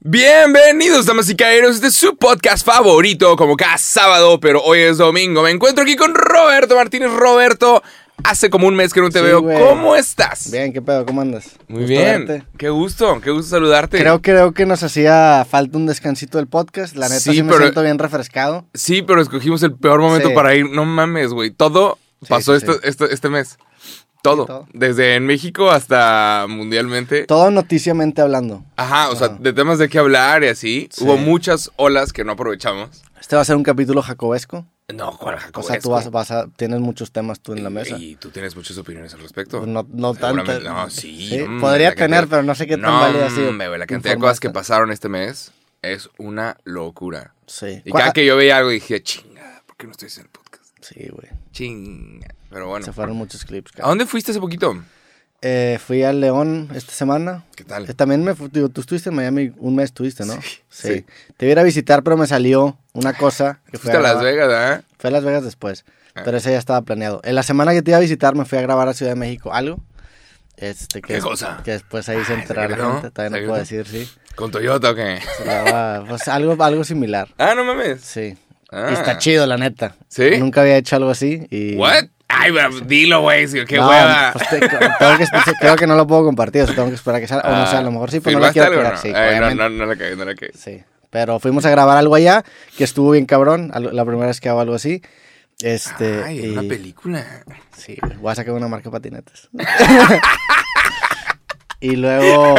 Bienvenidos, damas y caballeros, este es su podcast favorito, como cada sábado, pero hoy es domingo. Me encuentro aquí con Roberto Martínez. Roberto, hace como un mes que no te Sí, veo. ¿Cómo estás? Bien, ¿qué pedo? ¿Cómo andas? Muy Gusto bien. verte. Qué gusto, qué gusto saludarte. Creo, creo que nos hacía falta un descansito del podcast. La neta Sí, sí, me pero- siento bien refrescado. Sí, pero escogimos el peor momento Sí. para ir. No mames, güey. Todo pasó este, este, este mes. Todo. todo. Desde en México hasta mundialmente. Todo noticiamente hablando. Ajá, o sea, de temas de qué hablar y así. Sí. Hubo muchas olas que no aprovechamos. Este va a ser un capítulo jacobesco. No, ¿cuál O Jacob? sea, tú vas, vas a, tienes muchos temas tú en la mesa. Y tú tienes muchas opiniones al respecto. Pues no, no tanto. No, sí. Sí, mm, podría cantidad- tener, pero no sé qué tan no, válida ha sido. la cantidad de cosas que pasaron este mes es una locura. Sí. Y ¿Cuál- cada que yo veía algo dije, chinga, ¿por qué no estoy en el podcast? Sí, güey. Chinga. Pero bueno. Se fueron muchos clips. ¿A dónde fuiste hace poquito? Eh, fui al León esta semana. ¿Qué tal? Eh, También me fu- digo, tú estuviste en Miami un mes, estuviste, ¿no? Sí, sí. Te iba a ir a visitar, pero me salió una cosa que fue Fuiste a Las Vegas, ¿ah? Fue a Las Vegas después, Ah. pero ese ya estaba planeado. En la semana que te iba a visitar me fui a grabar a Ciudad de México algo. Este, que ¿Qué cosa? Que después ahí se Ay, enterará la ¿secreto? gente, todavía no puedo decir, sí. ¿Con Toyota o qué? Se graba, pues algo, algo similar, Ah, no mames. sí. Ah. Y está chido, la neta. ¿Sí? Nunca había hecho algo así y... ¿What? Ay, pero dilo, güey. Qué No, hueva. pues te- tengo que, creo que no lo puedo compartir, o sea, tengo que esperar a que salga. O no sé, a lo mejor sí, pero no la ¿Filmaste quiero o pegar. no? Sí, Ay, no, no, no la cagué, no la cagué. Sí. Pero fuimos a grabar algo allá, que estuvo bien cabrón, la primera vez que hago algo así. Este, Ay, y- una película. Sí, voy a sacar una marca de patinetes. y luego...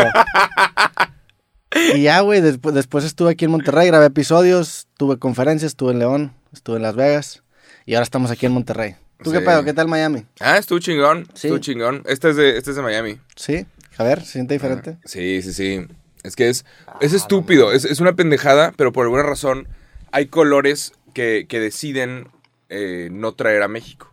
Y ya, güey, después, después estuve aquí en Monterrey, grabé episodios, tuve conferencias, estuve en León, estuve en Las Vegas y ahora estamos aquí en Monterrey. ¿Tú qué pedo? ¿Qué tal Miami? Ah, estuvo chingón. Sí. Estuvo chingón. Este es de, este es de Miami. ¿Sí? A ver, ¿se siente diferente? Sí, sí, sí. Es que es, es estúpido, es, es una pendejada, pero por alguna razón hay colores que, que deciden eh, no traer a México.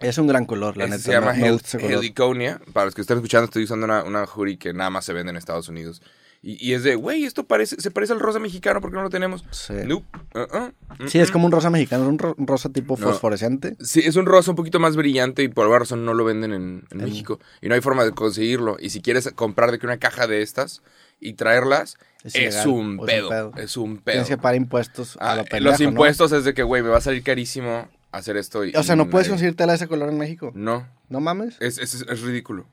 Es un gran color, la neta. se llama Hel- color. Heliconia. Para los que están escuchando, estoy usando una, una jury que nada más se vende en Estados Unidos. Y, y es de, güey, esto parece, se parece al rosa mexicano, ¿por qué no lo tenemos? Sí. Nope. Uh-uh. Sí, es como un rosa mexicano, un ro- un rosa tipo No. fosforescente. Sí, es un rosa un poquito más brillante y por alguna razón no lo venden en, México. Y no hay forma de conseguirlo. Y si quieres comprar de que una caja de estas y traerlas, Es un, o es un pedo, pedo. Es un pedo. Tienes que pagar impuestos a Ah, pendejo, los ¿no? impuestos es de que, güey, me va a salir carísimo hacer esto. Y, O sea, no puedes conseguir tela de ese color en México. No, ¿No mames? es, es, es ridículo.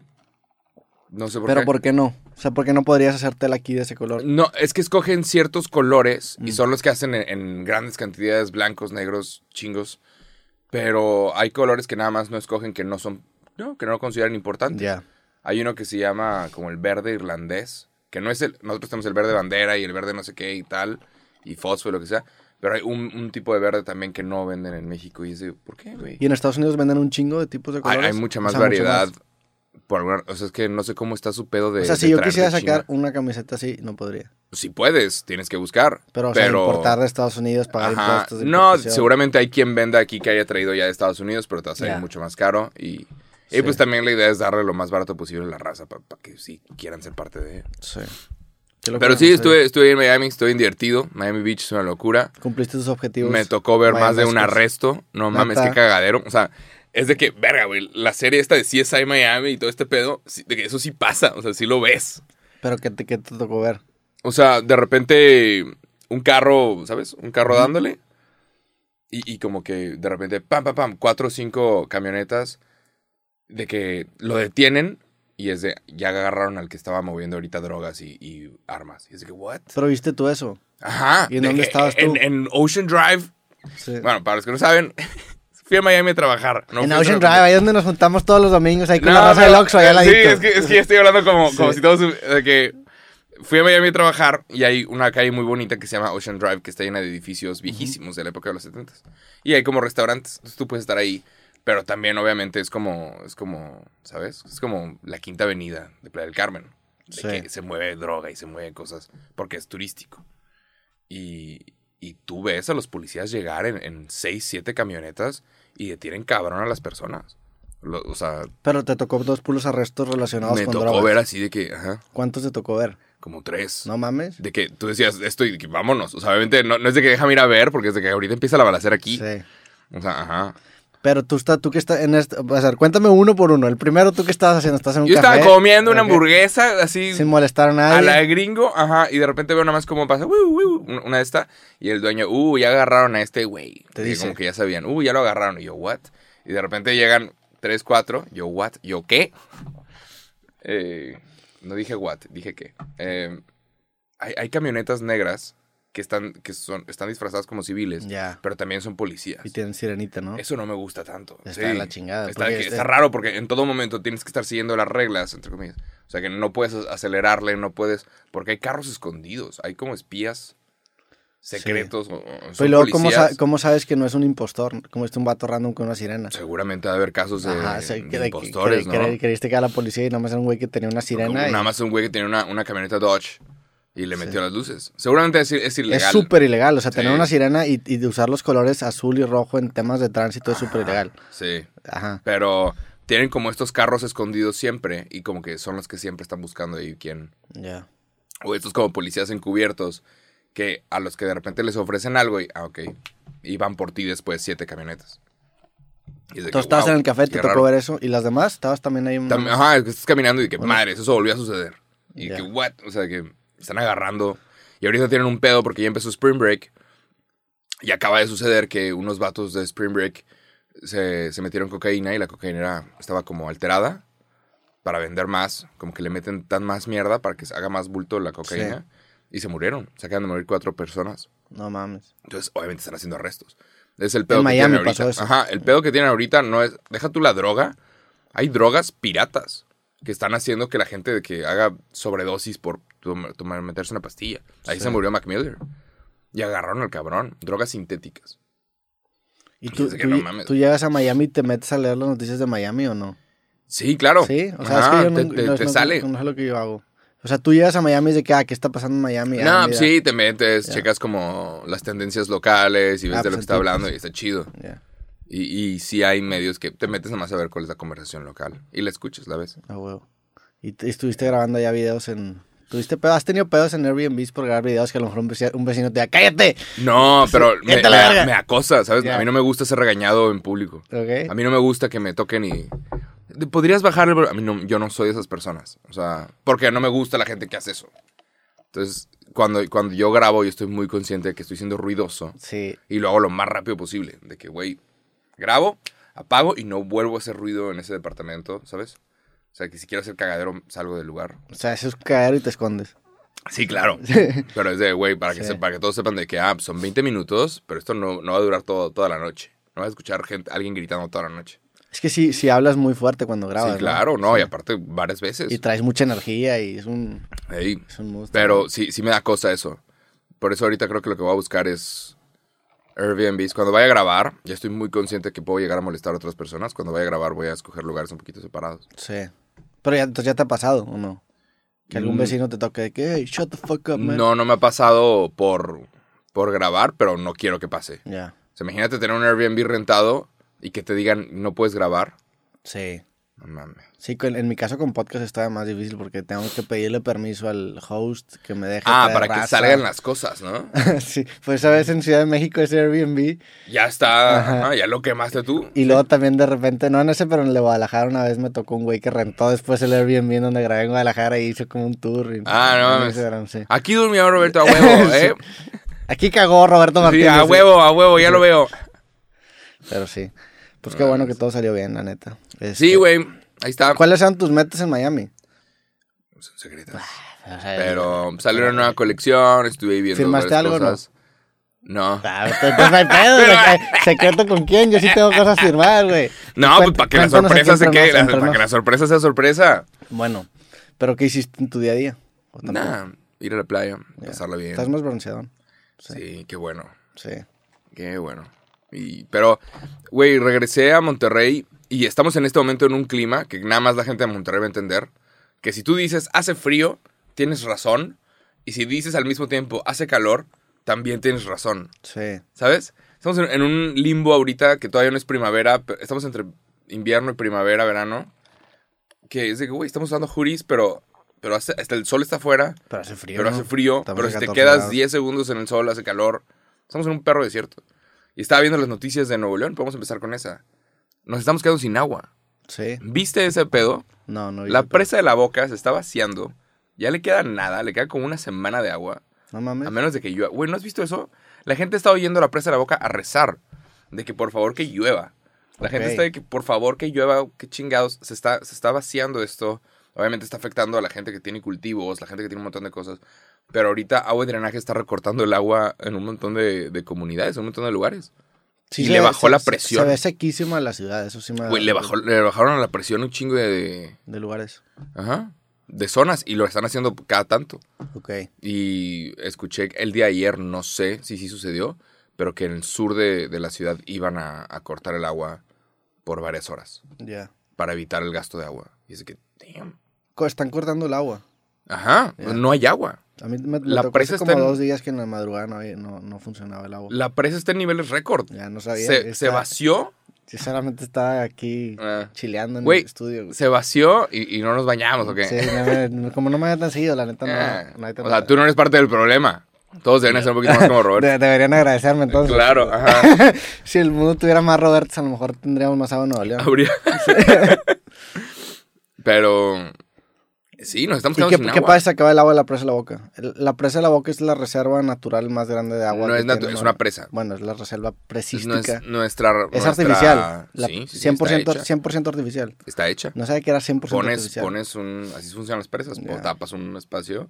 No sé por Pero qué. ¿por qué no? O sea, ¿por qué no podrías hacer tela aquí de ese color? No, es que escogen ciertos colores y Mm. son los que hacen en, en grandes cantidades, blancos, negros, chingos. Pero hay colores que nada más no escogen que no son, no, que no lo consideran importantes. Ya. Hay uno que se llama como el verde irlandés, que no es el, nosotros tenemos el verde bandera y el verde no sé qué y tal, y fósforo, lo que sea. Pero hay un, un tipo de verde también que no venden en México y es de, ¿por qué, güey? ¿Y en Estados Unidos venden un chingo de tipos de colores? hay mucha O más sea, variedad. más. Por alguna- o sea, es que no sé cómo está su pedo de. O sea, si yo quisiera sacar una camiseta así, no podría. Si puedes, tienes que buscar. Pero, o sea, pero importar de Estados Unidos, pagar Ajá. impuestos de No, seguramente hay quien venda aquí que haya traído ya de Estados Unidos, pero te va a salir mucho más caro. Y, y pues también la idea es darle lo más barato posible a la raza para que sí quieran ser parte de. Sí. Pero sí, estuve, estuve en Miami, estuve divertido. Miami Beach es una locura. Cumpliste tus objetivos. Me tocó ver más de un arresto. No mames, qué cagadero. O sea, es de que, verga, güey, la serie esta de CSI Miami y todo este pedo, de que eso sí pasa. O sea, sí lo ves. Pero ¿qué te, qué te tocó ver? O sea, de repente un carro, ¿sabes? Un carro dándole. Y, y como que de repente, pam, pam, pam, cuatro o cinco camionetas de que lo detienen y es de, ya agarraron al que estaba moviendo ahorita drogas y, y armas. Y es de que, ¿what? Pero viste tú eso. Ajá. ¿Y en de dónde que estabas tú? En, en Ocean Drive. Sí. Bueno, para los que no saben, fui a Miami a trabajar. No en Ocean Drive, ahí donde nos juntamos todos los domingos, ahí con No, la raza del Oxxo, allá al Sí, es que, es que ya estoy hablando como, como Sí. si todos... De que fui a Miami a trabajar y hay una calle muy bonita que se llama Ocean Drive que está llena de edificios viejísimos de la época de los 70 Y hay como restaurantes, entonces tú puedes estar ahí. Pero también obviamente es como, es como, ¿sabes? Es como la quinta avenida de Playa del Carmen. De Sí. que se mueve droga y se mueve cosas porque es turístico. Y, y tú ves a los policías llegar en, en seis, siete camionetas y detienen cabrón a las personas. Lo- o sea, Pero te tocó dos puros arrestos relacionados me con tocó drogas. ver así de que, ajá, ¿Cuántos te tocó ver? como tres. No mames. De que tú decías esto y de que vámonos. O sea, obviamente no, no es de que déjame ir a ver, porque es de que ahorita empieza la balacera aquí. Sí. O sea, ajá. Pero tú, estás, tú que estás en este... O sea, cuéntame uno por uno. El primero, ¿tú qué estabas haciendo? ¿Estás en un Yo café? estaba comiendo una hamburguesa así Sin molestar a nadie. a la gringo, ajá, y de repente veo nada más cómo pasa, una una de esta, y el dueño, uh, ya agarraron a este güey. Te Y dice. Como que ya sabían, uh, ya lo agarraron, y yo, what? Y de repente llegan tres, cuatro, yo, what? Yo, ¿qué? Eh, no dije what, dije qué. Eh, hay, hay camionetas negras que están, que son, están disfrazadas como civiles, Ya. pero también son policías. Y tienen sirenita, ¿no? Eso no me gusta tanto. Está de la chingada, Está, porque raro porque en todo momento tienes que estar siguiendo las reglas, entre comillas. O sea que no puedes acelerarle, no puedes. Porque hay carros escondidos, hay como espías secretos. o- o Pero son y luego, ¿cómo, sa- cómo sabes que no es un impostor? Como es un vato random con una sirena. Seguramente ha de haber casos de, Ajá, de de- impostores, que- ¿no? Creíste que era la policía y nada más era un güey que tenía una sirena. Y- Nada más un güey que tenía una, una camioneta Dodge y le metió las luces. Seguramente es, es Es ilegal. súper ilegal, o sea, tener Sí. una sirena y, y usar los colores azul y rojo en temas de tránsito es súper ilegal. Sí. Ajá. Pero tienen como estos carros escondidos siempre y como que son los que siempre están buscando ahí quién, Ya. O estos como policías encubiertos que a los que de repente les ofrecen algo y, ah, ok, y van por ti después siete camionetas. Y Tú estabas wow, en el café, te tocó ver eso. ¿Y las demás? ¿Estabas también ahí? Tam- Ajá, estás caminando y que, Bueno. madre, eso volvió a suceder. Y que, what? O sea, que están agarrando. Y ahorita tienen un pedo porque ya empezó Spring Break. Y acaba de suceder que unos vatos de Spring Break se, se metieron cocaína y la cocaína era- estaba como alterada para vender más. Como que le meten tan más mierda para que se haga más bulto la cocaína. Y se murieron. Se acaban de morir cuatro personas. No mames. Entonces, obviamente están haciendo arrestos. Es el pedo En que Miami tienen pasó ahorita. eso. Ajá, el pedo que tienen ahorita no es. Deja tú la droga. Hay drogas piratas que están haciendo que la gente de que haga sobredosis por tom- tomar, meterse una pastilla. Ahí Sí. se murió Mac Miller. Y agarraron al cabrón. Drogas sintéticas. ¿Y tú, Es que tú- no tú llegas a Miami y te metes a leer las noticias de Miami o no? Sí, claro. Sí, o sea, Ajá, es que yo te, no, te- no- te no- sale. no es lo que yo hago. O sea, tú llegas a Miami y de que, ah, ¿qué está pasando en Miami? Ah, No, mira. sí, te metes, checas como las tendencias locales y ves Ah, de lo pues que está hablando y está chido. Ya, Y, y sí hay medios que te metes nomás a ver cuál es la conversación local. Y la escuchas, la ves. a huevo. Y, te- y estuviste grabando ya videos en... ¿Tuviste pedo? ¿Has tenido pedos en Airbnb por grabar videos que a lo mejor un vecino, un vecino te diga, ¡cállate! No, pero me, me- acosa, ¿sabes? A mí no me gusta ser regañado en público. ¿Ok? A mí no me gusta que me toquen y... ¿Podrías bajarle? A mí no, yo no soy de esas personas. O sea, porque no me gusta la gente que hace eso. Entonces, cuando, cuando yo grabo, yo estoy muy consciente de que estoy siendo ruidoso. Sí. Y lo hago lo más rápido posible. De que, güey, grabo, apago y no vuelvo a hacer ruido en ese departamento, ¿sabes? O sea, que si quiero hacer cagadero, salgo del lugar. O sea, eso es caer y te escondes. Sí, claro. Pero es de, güey, para, que Sí. se- para que todos sepan de que, ah, son 20 minutos, pero esto no, no va a durar todo, toda la noche. No vas a escuchar gente, alguien gritando toda la noche. Es que sí, sí hablas muy fuerte cuando grabas, sí, claro, no, Sí. y aparte varias veces. Y traes mucha energía y es un... Ey, Es un monstruo. pero sí, sí me da cosa eso. Por eso ahorita creo que lo que voy a buscar es Airbnbs. Cuando vaya a grabar, ya estoy muy consciente que puedo llegar a molestar a otras personas. Cuando vaya a grabar voy a escoger lugares un poquito separados. Sí. Pero ya, entonces ya te ha pasado, ¿o no? Que algún Mm. vecino te toque de que, hey, shut the fuck up, man. No, no me ha pasado por, por grabar, pero no quiero que pase. Ya. O sea, imagínate tener un Airbnb rentado y que te digan no puedes grabar. Sí. No mames. Sí, en mi caso con podcast está más difícil porque tengo que pedirle permiso al host que me deje. Ah, para que salgan las cosas, ¿no? sí, pues sabes en Ciudad de México ese Airbnb Ya está, ajá, ya lo quemaste tú. y luego también de repente, no en ese, pero en el de Guadalajara una vez me tocó un güey que rentó después el Airbnb en donde grabé en Guadalajara y hizo como un tour. y- Ah, no mames. Instagram, sí. Aquí durmió Roberto a huevo, ¿eh? Aquí cagó Roberto Sí, Martínez. a sí. huevo, a huevo, ya lo veo. Pero sí. Pues qué bueno que todo salió bien, la neta. Este, Sí, güey, ahí está. ¿Cuáles eran tus metas en Miami? Son secretas. O sea, Pero salió una nueva colección, estuve ahí viendo ¿Firmaste algo no? No. Ah, entonces no hay pedo, güey. ¿Secreto con quién? Yo sí tengo cosas a firmar, güey. No, pues para que la sorpresa se quede, para que la sorpresa sea sorpresa. Bueno, ¿pero qué hiciste en tu día a día? Nah, ir a la playa, Ya. pasarla bien. Estás más bronceadón. Sí, qué bueno, Sí. qué bueno. Y, pero, güey, regresé a Monterrey y estamos en este momento en un clima que nada más la gente de Monterrey va a entender. Que si tú dices hace frío, tienes razón. Y si dices al mismo tiempo hace calor, también tienes razón. Sí. ¿Sabes? Estamos en, en un limbo ahorita que todavía no es primavera. pero Estamos entre invierno y primavera, verano. Que es de que, güey, estamos usando juris, pero, pero hace- hasta el sol está afuera. Pero hace frío. Pero hace frío. Pero si te 14 quedas grados. 10 segundos en el sol, hace calor. Estamos en un perro desierto. Y estaba viendo las noticias de Nuevo León. Podemos empezar con esa. Nos estamos quedando sin agua. Sí. ¿Viste ese pedo? No, no. La presa de la boca se está vaciando. Ya le queda nada, le queda como una semana de agua. No mames. A menos de que llueva. Güey, ¿no has visto eso? La gente está oyendo la presa de la boca a rezar. De que por favor que llueva. La gente está de que por favor que llueva. Que chingados. Se está, se está vaciando esto. Obviamente está afectando a la gente que tiene cultivos, la gente que tiene un montón de cosas. Pero ahorita agua y drenaje está recortando el agua en un montón de, de comunidades, en un montón de lugares. Sí y se le bajó se- la presión. Se, ve sequísima la ciudad, eso sí me Güey, le, bajó, le bajaron la presión un chingo de, de- lugares. Ajá. De zonas. Y lo están haciendo cada tanto. Ok. Y escuché el día de ayer, no sé si sí sucedió, pero que en el sur de, de la ciudad iban a, a cortar el agua por varias horas Ya. para evitar el gasto de agua. Y es que, damn. Están cortando el agua. Ajá, Ya. no hay agua. A mí me, me La tocó presa hace está como en- dos días que en la madrugada no, no, no funcionaba el agua. La presa está en niveles récord. Ya no sabía. Se, Está- se vació, Sinceramente estaba aquí Ah. chileando en el estudio. se vació y, y no nos bañamos, ¿o qué? Sí, no como no me había tan seguido, la neta no. Ah, no hay o sea, tú no eres parte del problema. Todos deben ser un poquito más como Robert. De- deberían agradecerme entonces. Claro, ajá. si el mundo tuviera más Roberts, a lo mejor tendríamos más agua en Nuevo León. Habría. Pero. Sí, nos estamos ¿Y quedando qué, sin qué agua. pasa se acaba el agua de la presa de la boca? La presa de la boca es la reserva natural más grande de agua. No que es, natu- tiene es una presa. Bueno, es la reserva Es, presística. no es nuestra. Es nuestra- artificial. La- sí, sí, sí, 100%, está hecha. 100% artificial. Está hecha. No sabía que era 100% Pones, artificial. pones un. Así funcionan las presas. Ya. Tapas un espacio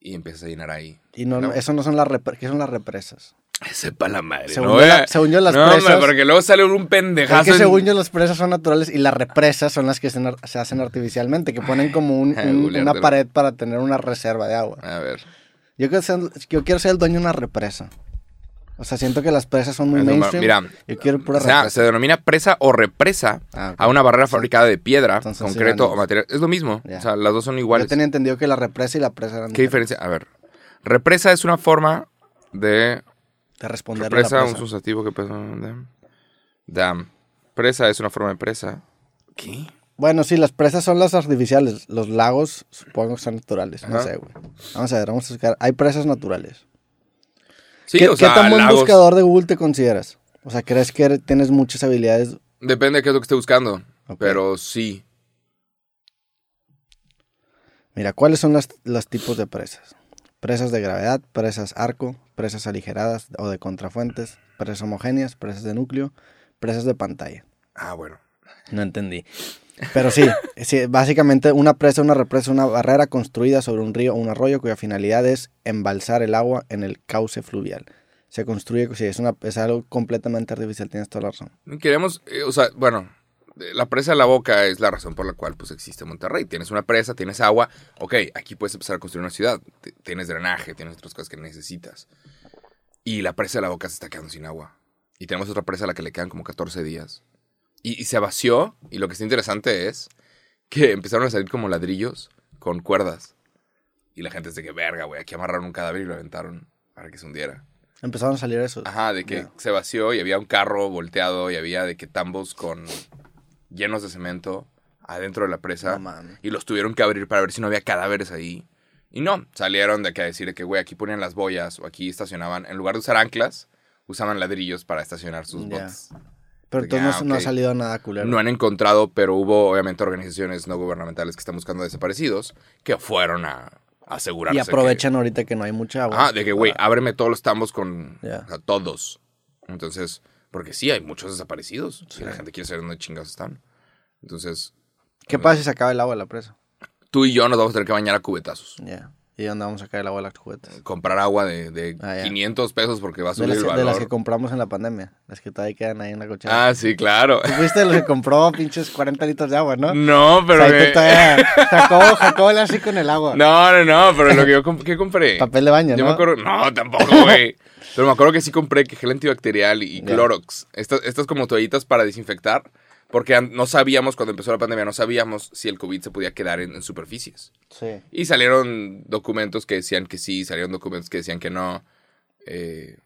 y empiezas a llenar ahí. y no, no. eso no son las repre- ¿qué son las represas. Sepa la madre. Según, no, yo, la- según yo, las no, presas. hombre, porque luego sale un es pendejazo. que en- según yo las presas son naturales y las represas son las que se, se hacen artificialmente, que ponen como un- Ay, un- una pared para tener una reserva de agua. A ver. Yo quiero, ser, yo quiero ser el dueño de una represa. O sea, siento que las presas son muy Es mainstream. mira, yo quiero pura O sea, se denomina presa o represa Ah, a una barrera fabricada de piedra, Entonces, concreto o material. Es lo mismo. O sea, las dos son Yo iguales. tenía entendido que la represa y la presa eran ¿Qué diferencia? A ver. Represa es una forma de. De responder a la Represa, un presa. sustantivo que pesa. Dam. Dam. Presa es una forma de presa. ¿Qué? Bueno, sí, las presas son las artificiales. Los lagos supongo que son naturales. No sé, güey. Vamos a ver, vamos a buscar. Hay presas naturales. Sí, ¿Qué, o qué sea, tan buen lagos- buscador de Google te consideras? O sea, ¿crees que tienes muchas habilidades? Depende de qué es lo que esté buscando. Pero sí. Mira, ¿cuáles son las- los tipos de presas? Presas de gravedad, presas arco, presas aligeradas o de contrafuentes, presas homogéneas, presas de núcleo, presas de pantalla. Ah, bueno. No entendí. Pero sí, sí, básicamente una presa, una represa, una barrera construida sobre un río o un arroyo cuya finalidad es embalsar el agua en el cauce fluvial. Se construye, sí, es, una, es algo completamente artificial, tienes toda la razón. Queremos, eh, o sea, bueno, la presa de la boca es la razón por la cual pues existe Monterrey. Tienes una presa, tienes agua, ok, aquí puedes empezar a construir una ciudad. T- Tienes drenaje, tienes otras cosas que necesitas. Y la presa de la boca se está quedando sin agua. Y tenemos otra presa a la que le quedan como 14 días. Y, y se vació, y lo que está interesante es que empezaron a salir como ladrillos con cuerdas. Y la gente es de que, verga, güey, aquí amarraron un cadáver y lo aventaron para que se hundiera. Empezaron a salir eso. Ajá, de que se vació y había un carro volteado y había de que tambos con llenos de cemento adentro de la presa. No y los tuvieron que abrir para ver si no había cadáveres ahí. Y no, salieron de que a decir de que, güey, aquí ponían las boyas o aquí estacionaban. En lugar de usar anclas, usaban ladrillos para estacionar sus Ya. botes. Pero entonces ah, no, ha salido nada culero. No han encontrado, pero hubo obviamente organizaciones no gubernamentales que están buscando desaparecidos que fueron a asegurarse. y que- aprovechan ahorita que no hay mucha agua. Ajá, de que, güey, para- ábreme todos los tambos con Ya. o sea, todos. Entonces, porque sí, hay muchos desaparecidos. Sí. Y la gente quiere saber dónde chingados están. Entonces, ¿Qué pasa si se acaba el agua de la presa? tú y yo nos vamos a tener que bañar a cubetazos. Ya. ¿Y dónde vamos a sacar el agua de las juguetes? Comprar agua de, de Ah, ya. 500 pesos porque va a De subir las, el de valor. las que compramos en la pandemia. Las que todavía quedan ahí en la cochera. Ah, sí, claro. Tú fuiste de los que compró pinches 40 litros de agua, ¿no? No, pero... O sea, que- todavía- Jacobo, Jacobo le así con el agua. No, no, no, pero lo que yo comp- ¿qué compré? Papel de baño, Yo ¿no? me acuerdo, no, tampoco, güey. Pero me acuerdo que sí compré que gel antibacterial y. Clorox. Estas, estas como toallitas para desinfectar. Porque no sabíamos, cuando empezó la pandemia, no sabíamos si el COVID se podía quedar en, en superficies. Sí. Y salieron documentos que decían que sí, salieron documentos que decían que no. eh,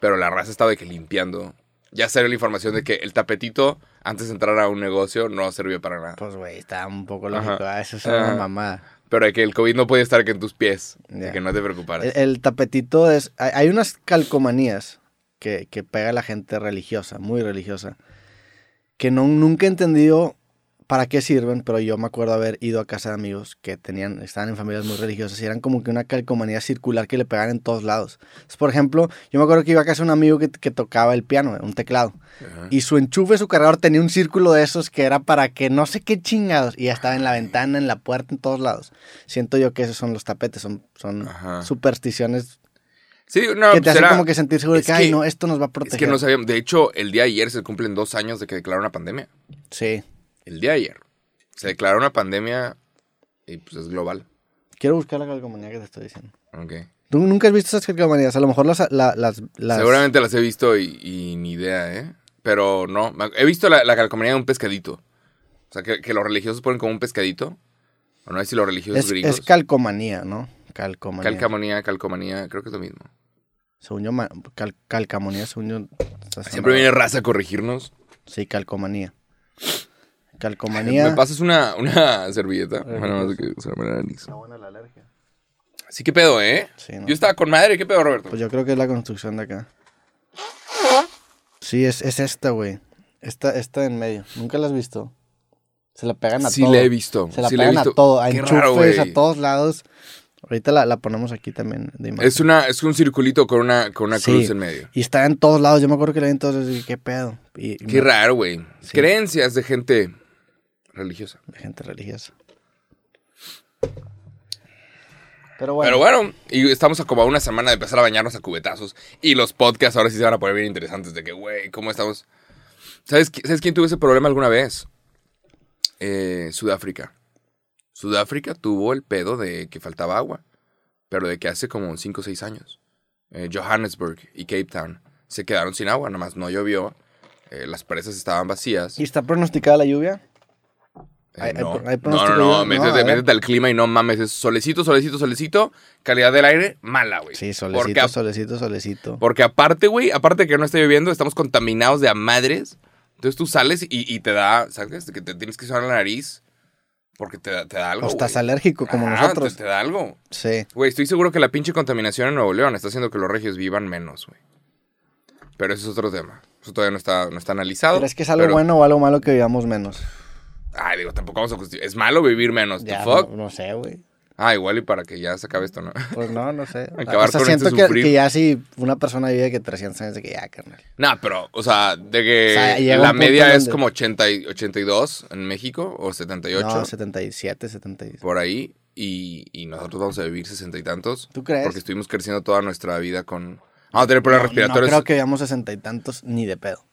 pero la raza estaba de que limpiando. Ya salió la información de que el tapetito, antes de entrar a un negocio, no sirvió para nada. Pues, güey, está un poco lógico. Ah, Eso es una mamada. Pero que el COVID no podía estar aquí en tus pies. Que no te preocuparas. El, el tapetito es... Hay, hay unas calcomanías que, que pega la gente religiosa, muy religiosa. que no, nunca he entendido para qué sirven, pero yo me acuerdo haber ido a casa de amigos que tenían, estaban en familias muy religiosas y eran como que una calcomanía circular que le pegaban en todos lados. Entonces, por ejemplo, yo me acuerdo que iba a casa de un amigo que, que tocaba el piano, un teclado, Ajá. y su enchufe, su cargador tenía un círculo de esos que era para que no sé qué chingados, y ya estaba en la ventana, en la puerta, en todos lados. Siento yo que esos son los tapetes, son, son Ajá. supersticiones Sí, no, que te pues hacen era- como que sentir seguro de es que, ay, no, esto nos va a Es proteger. que no sabíamos. De hecho, el día de ayer se cumplen dos años de que declararon una pandemia. Sí. El día de ayer. Se declaró una pandemia y pues es global. Quiero buscar la calcomanía que te estoy diciendo. Ok. ¿Tú nunca has visto esas calcomanías? A lo mejor las... la- las, las- Seguramente las he visto y, y ni idea, ¿eh? Pero no. He visto la, la calcomanía de un pescadito. O sea, que, que los religiosos ponen como un pescadito. O no sé si los religiosos Es, es calcomanía, ¿no? Calcomanía. Calcamonía, calcomanía, creo que es lo mismo. Según yo, cal- calcamonía, según yo... Siempre viene raza a corregirnos. Sí, calcomanía. Calcomanía... ¿Me pasas una, una servilleta? Eh, Bueno, pues. que se me la nariz. Está buena la alergia. Así que pedo, ¿eh? Sí, ¿no? Yo estaba con madre. ¿Qué pedo, Roberto? Pues yo creo que es la construcción de acá. Sí, es, es esta, güey. Esta, esta en medio. ¿Nunca la has visto? Se la pegan a sí todo. la he visto. Se la sí la he pegan a todo. A Qué enchufes, raro, güey. a todos lados. Ahorita la, la ponemos aquí también. de imagen. Es, una, es un circulito con una, con una Sí. cruz en medio. Y está en todos lados. Yo me acuerdo que la vi en todos lados y dije, ¿qué pedo? Y, y Qué me- raro, güey. Sí. Creencias de gente religiosa. de gente religiosa. Pero bueno. Pero bueno, y estamos a como a una semana de empezar a bañarnos a cubetazos. Y los podcasts ahora sí se van a poner bien interesantes. De que, güey, ¿cómo estamos? ¿Sabes, qui- ¿Sabes quién tuvo ese problema alguna vez? Eh, Sudáfrica. Sudáfrica tuvo el pedo de que faltaba agua. Pero de que hace como 5 o 6 años. Eh, Johannesburg y Cape Town se quedaron sin agua. Nada más no llovió. eh, las presas estaban vacías. ¿Y está pronosticada la lluvia? Eh, hay no. hay no, no, no? No, métete, métete al clima y no mames, es solecito, solecito, solecito, calidad del aire, mala, güey. Sí, Porque, solecito, a- solecito, solecito. porque aparte, güey, aparte de que no está lloviendo, estamos contaminados de a madres. Entonces tú sales y, y te da, ¿sabes? Que te tienes que sonar la nariz porque te da, te da algo, O estás alérgico como Ajá, nosotros. Te, te da algo. Sí. Güey, estoy seguro que la pinche contaminación en Nuevo León está haciendo que los regios vivan menos, güey. Pero eso es otro tema. Eso todavía no está, no está analizado. ¿Crees que es algo pero- bueno o algo malo que vivamos menos? Ay, digo, tampoco vamos a justificar. Es malo vivir menos. ¿The Ya, fuck? no, no sé, güey. Ah, igual y para que ya se acabe esto, ¿no? Pues no, no sé. Acabar o sea, con siento este que, sufrir. que ya si una persona vive que 300 años, de que ya, carnal. Nah, pero, o sea, de que O sea, llega la un punto media es donde- como 80 y 82 en México o 78, No, 77, 76. por ahí, y, y nosotros vamos a vivir 60 y tantos. ¿Tú crees? Porque estuvimos creciendo toda nuestra vida con... Vamos a tener problemas No, no respiratorios. creo que vivamos 60 y tantos ni de pedo.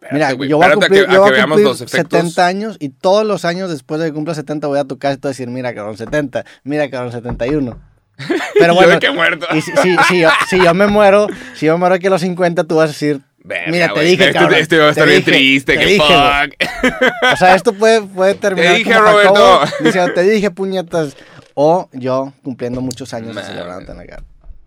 Espérate, Mira, yo voy a cumplir, que, yo voy a cumplir los efectos. 70 años y todos los años después de que cumpla 70 voy a tu casa y te voy a decir, mira, cabrón, 70, mira, cabrón, 71. Pero Yo bueno, que muerto. y si, si- si yo, si yo me muero, si yo me muero aquí a los 50, tú vas a decir, Verga, mira, te güey, dije, cabrón. Esto va a estar te bien dije, triste, te que dije, güey". fuck. O sea, esto puede, puede terminar dije, como Roberto. Jacobo diciendo, te dije, puñetas. O yo cumpliendo muchos años celebrándote en la cara.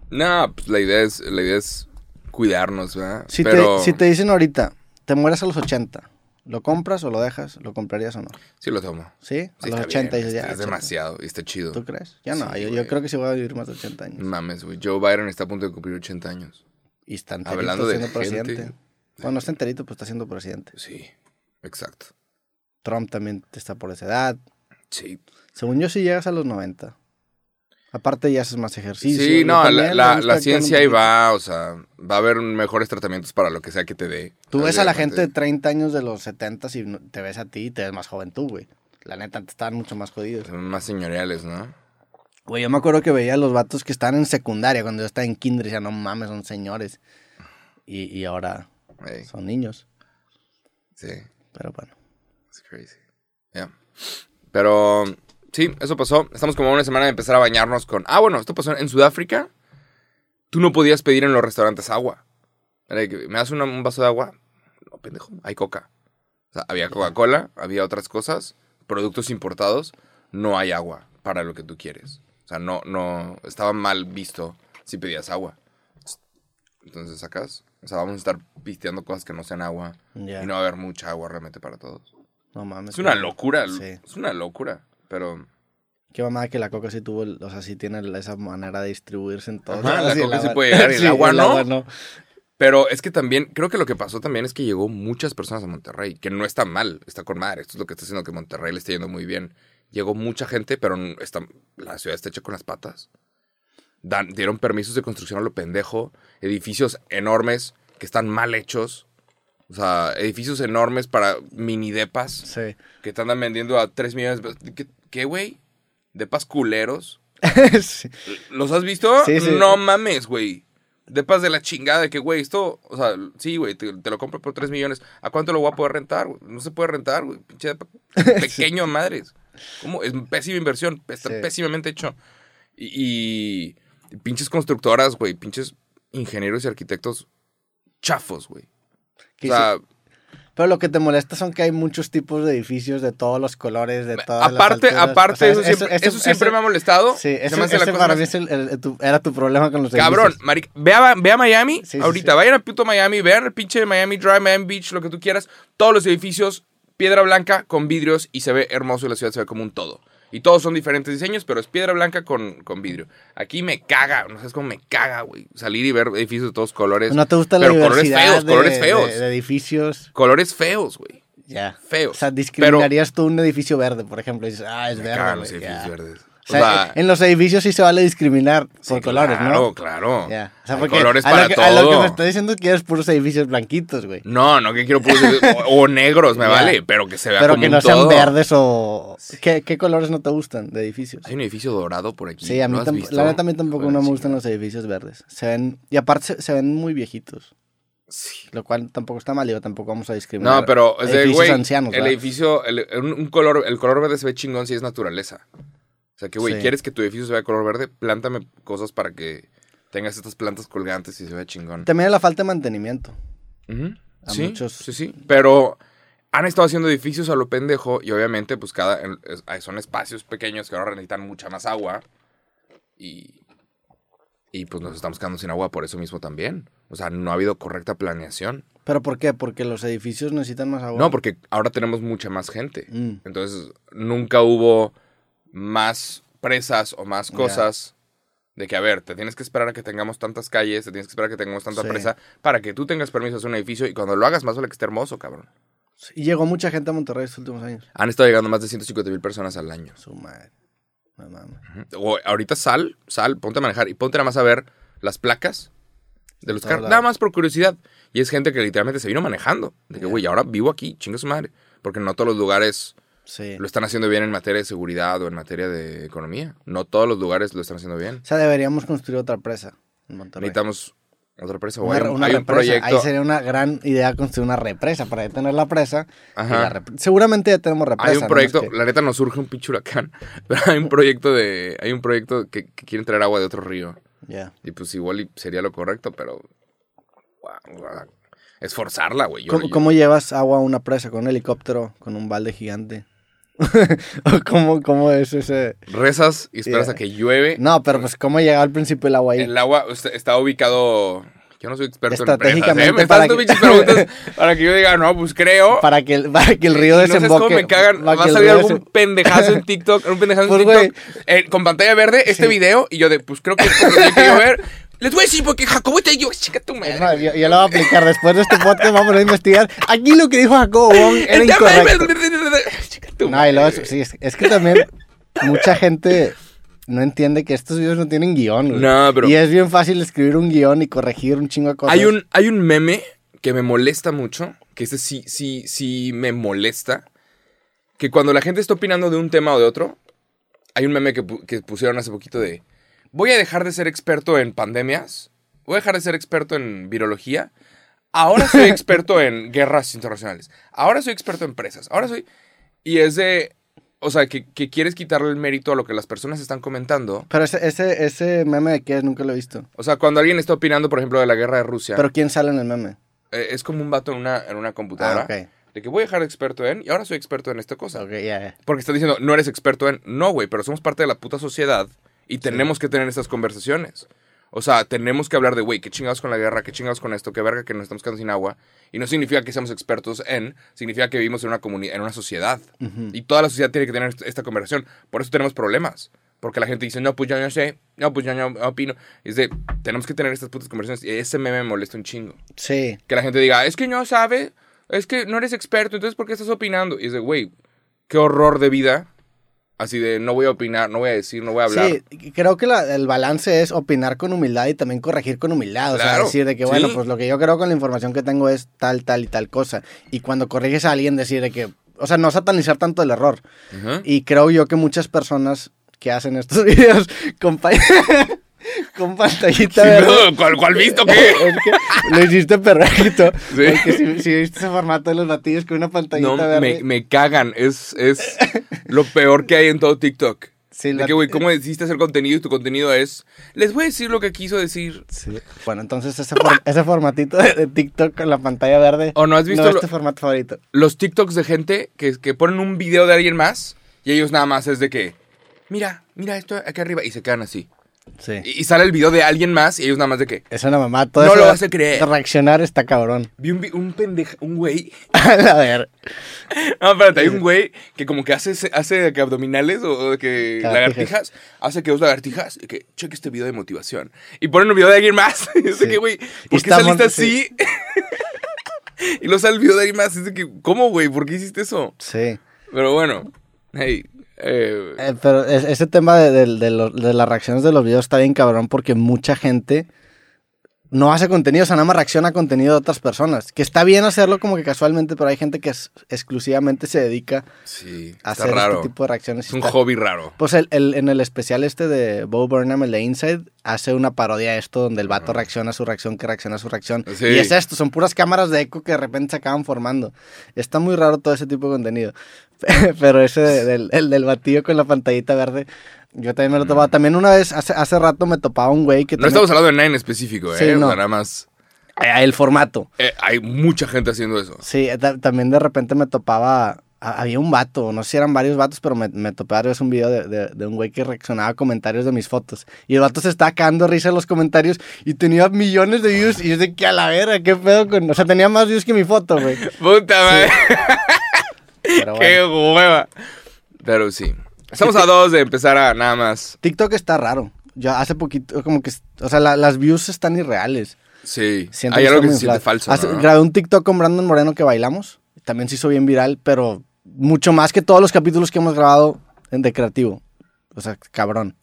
no, pues la idea es, la idea es cuidarnos, ¿verdad? Si, Pero te, si te dicen ahorita, te mueres a los 80, ¿lo compras o lo dejas? ¿Lo comprarías o no? sí lo tomo. ¿Sí? A Sí, los está 80 bien, dices, ya. Es échate". demasiado y está chido. ¿Tú crees? Ya no, Sí, yo, creo que sí voy a vivir más de 80 años. Mames, güey. Joe Biden está a punto de cumplir 80 años. Y está enterito Hablando de siendo presidente. Bueno, no está enterito, pues está siendo presidente. Sí, exacto. Trump también está por esa edad. Sí. Según yo, si llegas a los 90. Aparte ya haces más ejercicio. Sí, no, la, la- la ciencia ahí va, o sea, va a haber mejores tratamientos para lo que sea que te dé. Tú ves a la gente de 30 años de los 70 y te ves a ti y te ves más joven tú, güey. La neta, antes estaban mucho más jodidos. Son más señoriales, ¿no? Güey, yo me acuerdo que veía a los vatos que estaban en secundaria cuando yo estaba en kinder y decía, no mames, son señores. Y, y ahora son niños. sí, Pero bueno. it's crazy. Yeah. Pero, sí, eso pasó. Estamos como a una semana de empezar a bañarnos con... Ah, bueno, esto pasó en Sudáfrica. Tú no podías pedir en los restaurantes agua. ¿Me das una- un vaso de agua? No, pendejo, hay coca. O sea, había Coca-Cola, había otras cosas, productos importados. No hay agua para lo que tú quieres. O sea, no, no, estaba mal visto si pedías agua. Entonces sacas, o sea, vamos a estar pisteando cosas que no sean agua. Y no va a haber mucha agua realmente para todos. No mames. Es una locura, Sí. es una locura. Pero Qué mamada que la coca sí tuvo, el- o sea, sí tiene el- esa manera de distribuirse en todos Ajá, la el coca sí agua- puede llegar y el agua no. no. Pero es que también, creo que lo que pasó también es que llegó muchas personas a Monterrey, que no está mal, está con madre. Esto es lo que está haciendo que Monterrey le esté yendo muy bien. Llegó mucha gente, pero está, la ciudad está hecha con las patas. Dan- dieron permisos de construcción a lo pendejo, edificios enormes que están mal hechos. O sea, edificios enormes para mini depas Sí. que te andan vendiendo a 3 millones. de- ¿Qué- ¿Qué, güey? Depas culeros. Sí. ¿Los has visto? Sí, sí. No mames, güey. Depas de la chingada de que, güey, esto, o sea, sí, güey, te, te lo compro por 3 millones. ¿A cuánto lo voy a poder rentar? güey? No se puede rentar, güey. Pinche depa pequeño a madres. ¿Cómo? Es pésima inversión. Está pésimamente hecho. Y, y pinches constructoras, güey. Pinches ingenieros y arquitectos chafos, güey. O sea. Pero lo que te molesta son que hay muchos tipos de edificios de todos los colores, de todas aparte, las alturas. aparte, O sea, eso, siempre, eso siempre me ha molestado. Sí, eso, la ese cosa para mí es el- el- tu- era tu problema con los Cabrón, edificios. marica, ve a, ve a Miami, Sí, ahorita, sí. vayan al puto Miami, vean el pinche Miami Drive, Miami Beach, lo que tú quieras, todos los edificios, piedra blanca con vidrios y se ve hermoso y la ciudad se ve como un todo. Y todos son diferentes diseños, pero es piedra blanca con, con vidrio. Aquí me caga, no sabes cómo me caga, güey, salir y ver edificios de todos colores. ¿No te gusta la pero colores diversidad feos, de, colores feos. de- de edificios? Colores feos, güey. Ya. Feos. O sea, discriminarías tú un edificio verde, por ejemplo. Y dices, ah, es Me verde. cagan los edificios verdes. O sea, en los edificios sí se vale discriminar por colores, claro, ¿no? Claro. O sea, Hay porque colores a para lo que, todo. A lo que me está diciendo es que quieres puros edificios blanquitos, güey. No, no que quiero puros o, o negros, me vale, pero que se vea Pero como que un no sean todo. verdes o... ¿Qué, qué colores no te gustan de edificios? Hay un edificio dorado por aquí. Sí, a mí ¿lo has tamp- visto? la neta a mí tampoco no me sí. gustan los edificios verdes. Se ven... Y aparte se, se ven muy viejitos. Sí. Lo cual tampoco está mal, digo, tampoco vamos a discriminar. No, pero es de, edificios güey, ancianos, el ¿verdad? edificio, el, un, un color, el color verde se ve chingón si es naturaleza. O sea que, güey, Sí. ¿quieres que tu edificio se vea color verde? Plántame cosas para que tengas estas plantas colgantes y se vea chingón. También la falta de mantenimiento. A Sí, muchos- sí, sí. Pero han estado haciendo edificios a lo pendejo y obviamente, pues, cada... son espacios pequeños que ahora necesitan mucha más agua y... Y pues nos estamos quedando sin agua por eso mismo también. O sea, no ha habido correcta planeación. ¿Pero por qué? Porque los edificios necesitan más agua. No, porque ahora tenemos mucha más gente. Mm. Entonces, nunca hubo más presas o más cosas de que, a ver, te tienes que esperar a que tengamos tantas calles, te tienes que esperar a que tengamos tanta Sí. presa para que tú tengas permiso de hacer un edificio y cuando lo hagas más vale que esté hermoso, cabrón. Y llegó mucha gente a Monterrey estos últimos años. Han estado llegando más de 150 mil personas al año. Su madre. No mames. O ahorita sal, sal, ponte a manejar y ponte nada más a ver las placas de los carros. Nada más por curiosidad. Y es gente que literalmente se vino manejando. De que, güey, ahora vivo aquí, chinga su madre. Porque no todos los lugares Sí. lo están haciendo bien en materia de seguridad o en materia de economía. No todos los lugares lo están haciendo bien. O sea, deberíamos construir otra presa en Monterrey. Necesitamos otra presa. o Una, hay un, una hay un proyecto. Ahí sería una gran idea construir una represa para detener la presa. Ajá. la repre- Seguramente ya tenemos represa. Hay un proyecto, la neta nos surge un pinche huracán, pero hay un proyecto de, hay un proyecto que, que quieren traer agua de otro río. Ya. Y pues igual sería lo correcto, pero esforzarla, güey. Yo- ¿Cómo, yo- cómo llevas agua a una presa? ¿Con un helicóptero? ¿Con un balde gigante? ¿O cómo, ¿Cómo es ese...? Rezas y esperas Yeah. a que llueve. No, pero pues ¿cómo llega al principio el agua ahí? El agua está, ubicado. Yo no soy experto en empresas, ¿eh? Estratégicamente Me para dando que- preguntas para que yo diga, no, pues creo. Para que, el- para que el río No sabes desemboque. cómo me cagan. Va a que salir algún desem- pendejazo en TikTok. Un pendejazo en Pues, güey. TikTok. eh, con pantalla verde, este Sí. video. Y yo de, pues creo que es porque yo quiero ver. Les voy a decir porque Jacobo te digo, chica tu madre. Más, yo, yo lo voy a aplicar después de este podcast, vamos a investigar. Aquí lo que dijo Jacobo Wong era incorrecto. No, y luego, madre. sí, es, es que también mucha gente no entiende que estos videos no tienen guion. güey. No, pero- Y es bien fácil escribir un guion y corregir un chingo de cosas. Hay un, hay un meme que me molesta mucho, que este sí, sí, sí me molesta, que cuando la gente está opinando de un tema o de otro, hay un meme que, que pusieron hace poquito de, voy a dejar de ser experto en pandemias, voy a dejar de ser experto en virología, ahora soy experto en guerras internacionales, ahora soy experto en presas, ahora soy... Y es de, o sea, que, que quieres quitarle el mérito a lo que las personas están comentando. Pero ese, ese, ese meme de qué es, nunca lo he visto. O sea, cuando alguien está opinando, por ejemplo, de la guerra de Rusia, Pero ¿quién sale en el meme? eh, es como un vato en una, en una computadora. Ah. De que voy a dejar de experto en y ahora soy experto en esta cosa. Porque estás diciendo, no eres experto en. No, güey, pero somos parte de la puta sociedad y tenemos que tener estas conversaciones. O sea, tenemos que hablar de, güey, qué chingados con la guerra, qué chingados con esto, qué verga que nos estamos quedando sin agua. Y no significa que seamos expertos en, significa que vivimos en una comunidad, en una sociedad. Y toda la sociedad tiene que tener est- esta conversación. Por eso tenemos problemas. Porque la gente dice, no, pues yo no sé, no, pues yo no opino. Y es de, tenemos que tener estas putas conversaciones. Y ese meme me molesta un chingo. Sí. Que la gente diga, es que no sabe, es que no eres experto, entonces ¿por qué estás opinando? Y es de, güey, qué horror de vida. Así de, no voy a opinar, no voy a decir, no voy a hablar. Sí, creo que la- el balance es opinar con humildad y también corregir con humildad. O sea, Claro, decir de que, bueno, sí. pues lo que yo creo con la información que tengo es tal, tal y tal cosa. Y cuando corriges a alguien, decir de que, o sea, no satanizar tanto el error. Ujú. Y creo yo que muchas personas que hacen estos videos pa- con pantallita verde. ¿Cuál, cuál visto qué? Lo hiciste perfecto. Sí. Porque si, si viste ese formato de los batillos con una pantallita No, verde. me, me cagan. Es, es lo peor que hay en todo TikTok. Sí, De que, güey, ¿cómo decidiste hacer contenido y tu contenido es... Les voy a decir lo que quiso decir. Sí. Bueno, entonces ese, for- ese formatito de, de TikTok con la pantalla verde. ¿O no has visto No es lo- tu formato favorito. los TikToks de gente que, que ponen un video de alguien más y ellos nada más es de que, mira, mira esto aquí arriba y se quedan así. Sí. Y, y sale el video de alguien más y ellos nada más de que, Es una mamá. Todo No eso lo vas a creer. reaccionar está cabrón. vi un, un pendeja, un güey, A ver. no, espérate, hay un güey que como que hace, hace que abdominales o, o de que Lagartijas. lagartijas, hace que dos lagartijas y que cheque este video de motivación. Y ponen un video de alguien más. Y Sí. que, güey, Y ¿por qué saliste así? y luego sale el video de alguien más. Es de que, ¿cómo, güey? ¿Por qué hiciste eso? Sí. Pero bueno, hey, eh, Eh, pero es- ese tema de, de- de lo- de las reacciones de los videos está bien cabrón porque mucha gente no hace contenido, o sea, nada más reacciona a contenido de otras personas. Que está bien hacerlo como que casualmente, pero hay gente que es- exclusivamente se dedica sí, a hacer raro. este tipo de reacciones. Es un Está- hobby raro. Pues el, el- en el especial este de Bo Burnham, el de Inside, hace una parodia a esto donde el vato reacciona a su reacción, que reacciona a su reacción. Sí. Y es esto, son puras cámaras de eco que de repente se acaban formando. Está muy raro todo ese tipo de contenido. Pero ese de- del, el del batillo con la pantallita verde, yo también me lo topaba. También una vez, hace, hace rato me topaba un güey que No también- estamos hablando de nada en específico, ¿eh? Sí, no. nada más. Eh, El formato. eh, hay mucha gente haciendo eso. Sí, ta- también de repente me topaba. Había un vato, no sé si eran varios vatos, pero me, me topé varias un video de, de- de un güey que reaccionaba a comentarios de mis fotos. Y el vato se estaba cagando risa en los comentarios y tenía millones de views. Y yo de que a la verga, qué pedo con. O sea, tenía más views que mi foto, güey. Puta madre, Pero qué bueno. hueva. Pero sí. Estamos a dos de empezar a nada más. TikTok está raro. Yo hace poquito, como que. O sea, la- las views están irreales. Sí. Siento hay que algo que se siente falso. Hace- ¿no? Grabé un TikTok con Brandon Moreno que bailamos. También se hizo bien viral, pero mucho más que todos los capítulos que hemos grabado en de creativo. O sea, cabrón.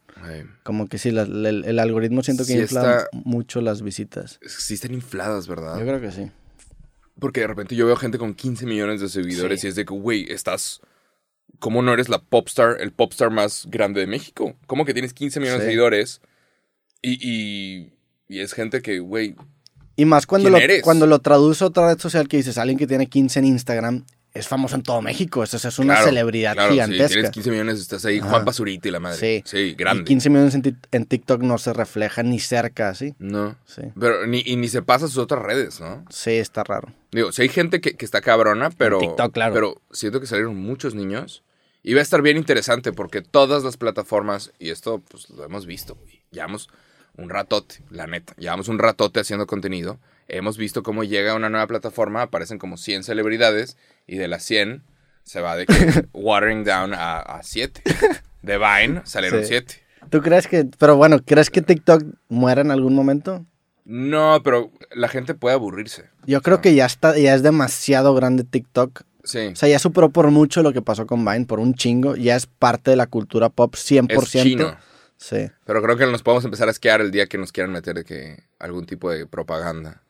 Como que sí, la- la- el, el algoritmo siento que Sí infla está- mucho las visitas. es que sí están infladas, ¿verdad? Yo creo que sí. Porque de repente yo veo gente con 15 millones de seguidores Sí. y es de que, güey, estás. ¿Cómo no eres la popstar, el popstar más grande de México? ¿Cómo que tienes 15 millones de seguidores? Y, y, y es gente que, güey, Y más cuando ¿Quién lo, eres? cuando lo traduce a otra red social que dices, alguien que tiene 15 en Instagram es famoso en todo México. Eso es una Claro, celebridad claro, gigantesca. tienes 15 millones, estás ahí, Ajá. Juan Pazurita y la madre. Sí. Sí, y grande. 15 millones en, en TikTok no se refleja ni cerca, ¿sí? No. Sí. Pero ni, y ni se pasa a sus otras redes, ¿no? Sí, está raro. Digo, si hay gente que, que está cabrona, pero. TikTok, claro. Pero siento que salieron muchos niños. Y va a estar bien interesante porque todas las plataformas, y esto pues lo hemos visto, güey. Llevamos un ratote, la neta. Llevamos un ratote haciendo contenido. Hemos visto cómo llega una nueva plataforma, aparecen como 100 celebridades, y de las 100 se va de que watering down a 7. De Vine salieron Sí. 7. ¿Tú crees que, pero bueno, ¿crees que TikTok muera en algún momento? No, pero la gente puede aburrirse. Yo creo que ya está, ya es demasiado grande TikTok. Sí. O sea, ya superó por mucho lo que pasó con Vine, por un chingo. Ya es parte de la cultura pop 100%. Es chino. Sí. Pero creo que nos podemos empezar a esquiar el día que nos quieran meter de que algún tipo de propaganda.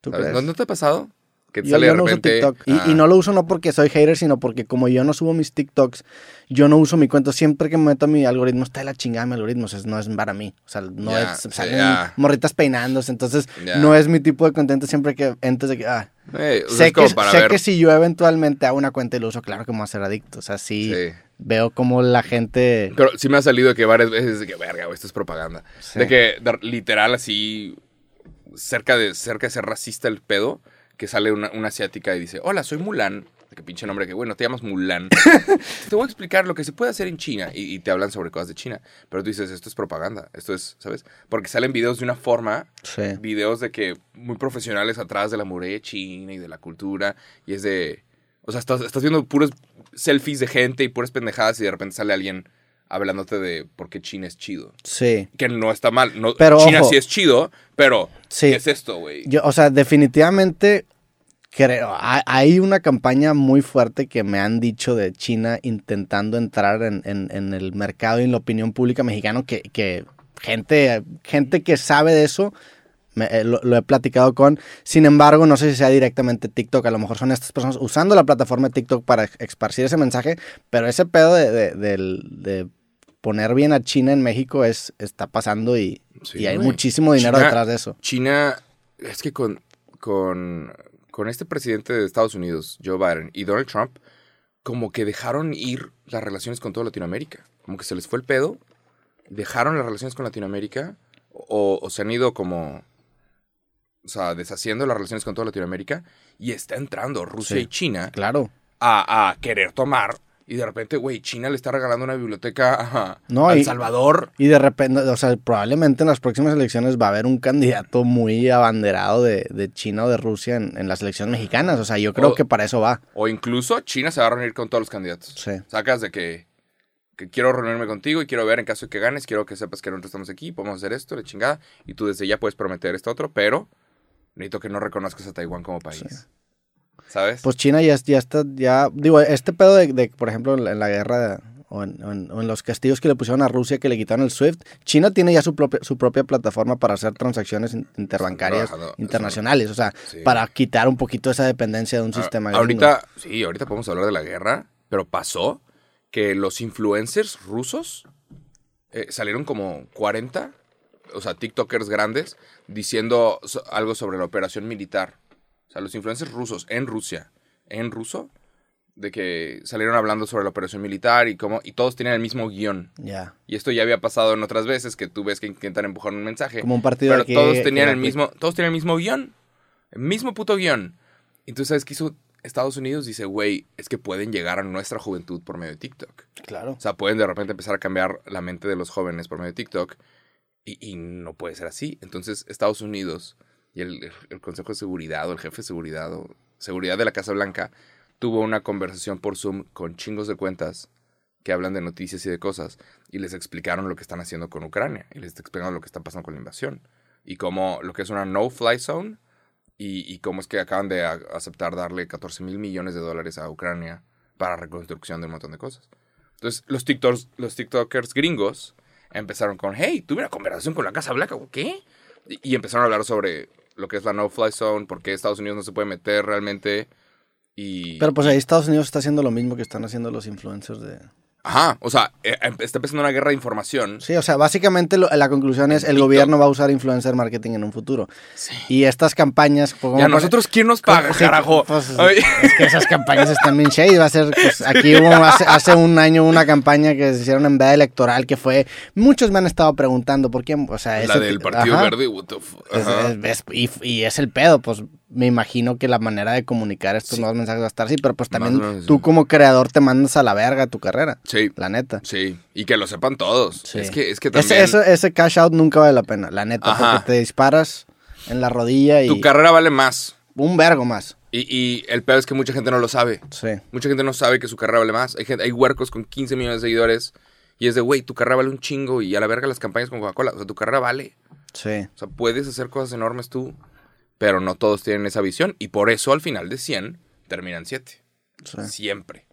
¿Tú crees? ¿No, no te ha pasado? Que te Yo, sale yo de no uso. TikTok. Y, ah, y no lo uso no porque soy hater, sino porque como yo no subo mis TikToks, yo no uso mi cuenta. Siempre que me meto a mi algoritmo, está de la chingada mi algoritmo. o sea, no es para mí. O sea, no es. Salen morritas peinándose. Entonces, no es mi tipo de contenido. Siempre que entres de que. Ah, o sea, sé que, para sé ver. que si yo eventualmente hago una cuenta y lo uso, claro que me voy a ser adicto. O sea, sí, Sí. veo como la gente. Pero sí me ha salido que varias veces de que, verga, esto es propaganda. Sí. De que de- literal así, cerca de, cerca de ser racista el pedo, que sale una, una asiática y dice, hola, soy Mulan. Que pinche nombre, que bueno, te llamas Mulan. te voy a explicar lo que se puede hacer en China. Y, y te hablan sobre cosas de China. Pero tú dices, esto es propaganda. Esto es, ¿sabes? Porque salen videos de una forma Sí. videos de que muy profesionales atrás de la muralla china y de la cultura. Y es de. O sea, estás, estás viendo puros selfies de gente y puras pendejadas y de repente sale alguien hablándote de por qué China es chido. Sí. Que no está mal. No, Pero, China ojo. sí es chido, pero Sí. ¿qué es esto, güey? O sea, definitivamente creo, ha- hay una campaña muy fuerte que me han dicho de China intentando entrar en, en- en el mercado y en la opinión pública mexicano que, que gente, gente que sabe de eso me- eh, lo, lo he platicado con. Sin embargo, no sé si sea directamente TikTok. A lo mejor son estas personas usando la plataforma de TikTok para esparcir ese mensaje. Pero ese pedo de, de- del- de poner bien a China en México es, está pasando y, Sí, y hay güey. muchísimo dinero China- detrás de eso. China, es que con, con, con este presidente de Estados Unidos, Joe Biden, y Donald Trump, como que dejaron ir las relaciones con toda Latinoamérica. Como que se les fue el pedo, dejaron las relaciones con Latinoamérica, o, o se han ido como, o sea, deshaciendo las relaciones con toda Latinoamérica, y está entrando Rusia Sí. y China Claro. a, a querer tomar, y de repente, güey, China le está regalando una biblioteca a, No, a El y- Salvador. Y de repente, o sea, probablemente en las próximas elecciones va a haber un candidato muy abanderado de, de China o de Rusia en, en las elecciones mexicanas. O sea, yo creo O- que para eso va. O incluso China se va a reunir con todos los candidatos. Sí. Sacas de que, que quiero reunirme contigo y quiero ver en caso de que ganes, quiero que sepas que nosotros estamos aquí, podemos hacer esto, la chingada, y tú desde ya puedes prometer esto otro, pero necesito que no reconozcas a Taiwán como país. Sí. ¿Sabes? Pues China ya, ya está, ya, digo, este pedo de, de, por ejemplo, en la, guerra o, en, o en- o en los castigos que le pusieron a Rusia que le quitaron el SWIFT, China tiene ya su propia, su propia plataforma para hacer transacciones in- interbancarias trabajando, internacionales. O sea, Sí. para quitar un poquito esa dependencia de un A- sistema. gringo. ahorita, sí, ahorita podemos hablar de la guerra, pero pasó que los influencers rusos eh, salieron como 40, o sea, TikTokers grandes, diciendo algo sobre la operación militar. O sea, los influencers rusos en Rusia, en ruso, de que salieron hablando sobre la operación militar y cómo, y todos tenían el mismo guion. Ya. Y esto ya había pasado en otras veces, que tú ves que intentan empujar un mensaje. Como un partido Pero aquí todos que tenían el mismo, todos tenían el mismo guion. El mismo puto guion. Y tú sabes qué hizo Estados Unidos? Dice, güey, es que pueden llegar a nuestra juventud por medio de TikTok. Claro. O sea, pueden de repente empezar a cambiar la mente de los jóvenes por medio de TikTok. Y, y no puede ser así. Entonces, Estados Unidos y el, Consejo de Seguridad o el jefe de seguridad o seguridad de la Casa Blanca tuvo una conversación por Zoom con chingos de cuentas que hablan de noticias y de cosas y les explicaron lo que están haciendo con Ucrania y les explicaron lo que está pasando con la invasión y cómo lo que es una no-fly zone y, cómo es que acaban de aceptar darle 14 mil millones de dólares a Ucrania para reconstrucción de un montón de cosas. Entonces, los, los TikTokers gringos empezaron con, hey, tuve una conversación con la Casa Blanca, ¿qué? Y empezaron a hablar sobre lo que es la no-fly zone, por qué Estados Unidos no se puede meter realmente. Y, Pero pues ahí Estados Unidos está haciendo lo mismo que están haciendo los influencers de... Ajá, o sea, eh, em- está empezando una guerra de información. Sí, o sea, básicamente lo- la conclusión es el TikTok. gobierno va a usar influencer marketing en un futuro. Y estas campañas... pues, ¿Y a nosotros quién nos paga, Sí, carajo? pues, es que esas campañas están bien shady. Va a ser, pues, aquí hubo hace, hace un año una campaña que se hicieron en veda electoral que fue... Muchos me han estado preguntando por qué... O sea, la ese- del Partido ajá. Verde, what the fu- Es- ajá. es- es- y, y es el pedo, pues me imagino que la manera de comunicar estos Sí. nuevos mensajes va a estar así, pero pues también menos, tú sí. como creador te mandas a la verga tu carrera, Sí, la neta. sí, y que lo sepan todos. Sí. Es que, es que también ese, ese, ese cash out nunca vale la pena, la neta, Ajá. porque te disparas en la rodilla y tu carrera vale más. un vergo más. Y, y el peor es que mucha gente no lo sabe. Sí. Mucha gente no sabe que su carrera vale más. Hay, gente, hay huercos con 15 millones de seguidores y es de, güey, tu carrera vale un chingo y a la verga las campañas con Coca-Cola. O sea, tu carrera vale. Sí. O sea, puedes hacer cosas enormes tú, pero no todos tienen esa visión y por eso al final de 100 terminan 7. sí. Siempre.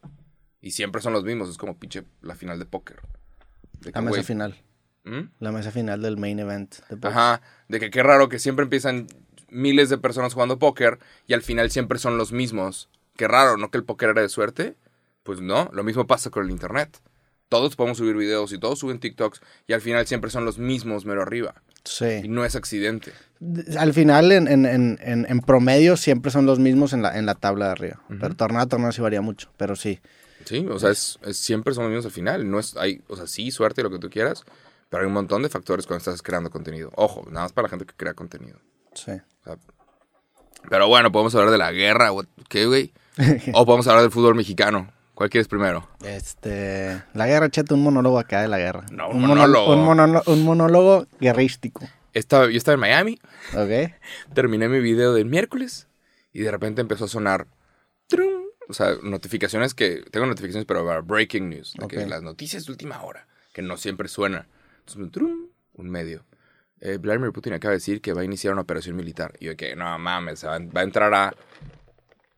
Y siempre son los mismos. Es como pinche la final de póker. De La mesa final. ¿Mm? La mesa final del main event. de. Ajá, de que qué raro que siempre empiezan miles de personas jugando póker y al final siempre son los mismos. Qué raro, ¿no? Que el póker era de suerte. Pues no, lo mismo pasa con el internet. Todos podemos subir videos y todos suben TikToks y al final siempre son los mismos mero arriba. Y Sí. no es accidente. Al final, en, en, en, en, en promedio, siempre son los mismos en la, en la tabla de arriba. Pero torneo a torneo sí varía mucho, pero sí. Sí, o sea, es, es- siempre son los mismos al final. No es, hay, o sea, sí, suerte, lo que tú quieras, pero hay un montón de factores cuando estás creando contenido. Ojo, nada más para la gente que crea contenido. Sí. O sea, pero bueno, podemos hablar de la guerra, ¿qué, güey? o podemos hablar del fútbol mexicano. ¿Cuál quieres primero? Este, la guerra, cheto, un monólogo acá de la guerra. No, un monólogo. monólogo. Un, monólogo, un monólogo guerrístico. Estaba, yo estaba en Miami, ¿Ok? terminé mi video del miércoles y de repente empezó a sonar. trum, O sea, notificaciones que. Tengo notificaciones, pero para breaking news. De que Ok. las noticias de última hora. que no siempre suena. Entonces, trum, un medio. Eh, Vladimir Putin acaba de decir que va a iniciar una operación militar. Y yo que no mames, va, va a entrar a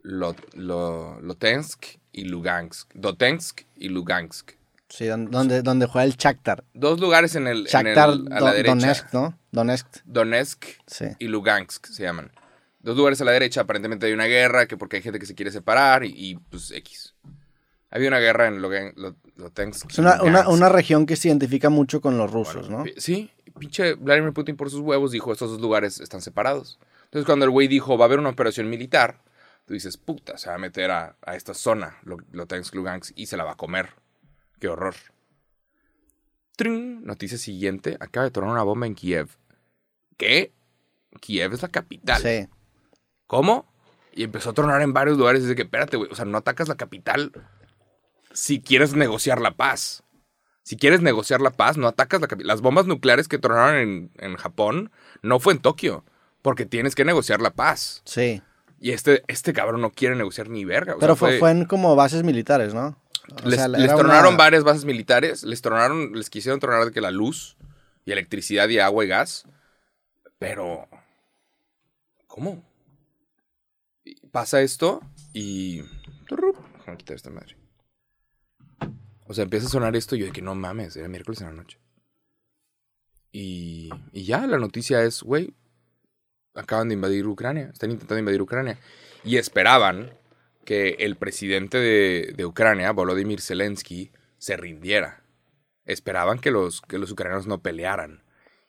Lo- Lo- Lotensk y Lugansk. Dotensk y Lugansk. Sí, don- donde, donde juega el Shakhtar. Dos lugares en el, en el- Shakhtar a la derecha. Donetsk, ¿no? Donetsk. Donetsk Sí. y Lugansk se llaman. Dos lugares a la derecha, aparentemente hay una guerra, que porque hay gente que se quiere separar y, y, pues X. Había una guerra en Logan- Lo- Lotensk. Es una, una, Lugansk. una región que se identifica mucho con los rusos, Bueno, ¿no? Sí, pinche Vladimir Putin por sus huevos dijo, estos dos lugares están separados. Entonces cuando el güey dijo, va a haber una operación militar, tú dices, puta, se va a meter a, a esta zona, Lo- Lotensk, Lugansk, y se la va a comer. Qué horror. Trin, noticia siguiente, acaba de tronar una bomba en Kiev. ¿Qué? Kiev es la capital. Sí. ¿Cómo? Y empezó a tronar en varios lugares. Dice que, espérate, güey, o sea, no atacas la capital si quieres negociar la paz. Si quieres negociar la paz, no atacas la capital. Las bombas nucleares que tronaron en, en Japón no fue en Tokio, porque tienes que negociar la paz. Sí. Y este, este cabrón no quiere negociar ni verga. o Pero sea, fue, fue en como bases militares, ¿no? O les, sea, les tronaron una- varias bases militares, les tronaron, les quisieron tronar de que la luz y electricidad y agua y gas, pero ¿cómo? Pasa esto y déjame quitar esta madre. O sea, empieza a sonar esto y yo de que no mames, era miércoles en la noche. Y, y ya, la noticia es, güey, acaban de invadir Ucrania, están intentando invadir Ucrania. Y esperaban que el presidente de, de Ucrania, Volodymyr Zelensky, se rindiera. Esperaban que los, que los ucranianos no pelearan.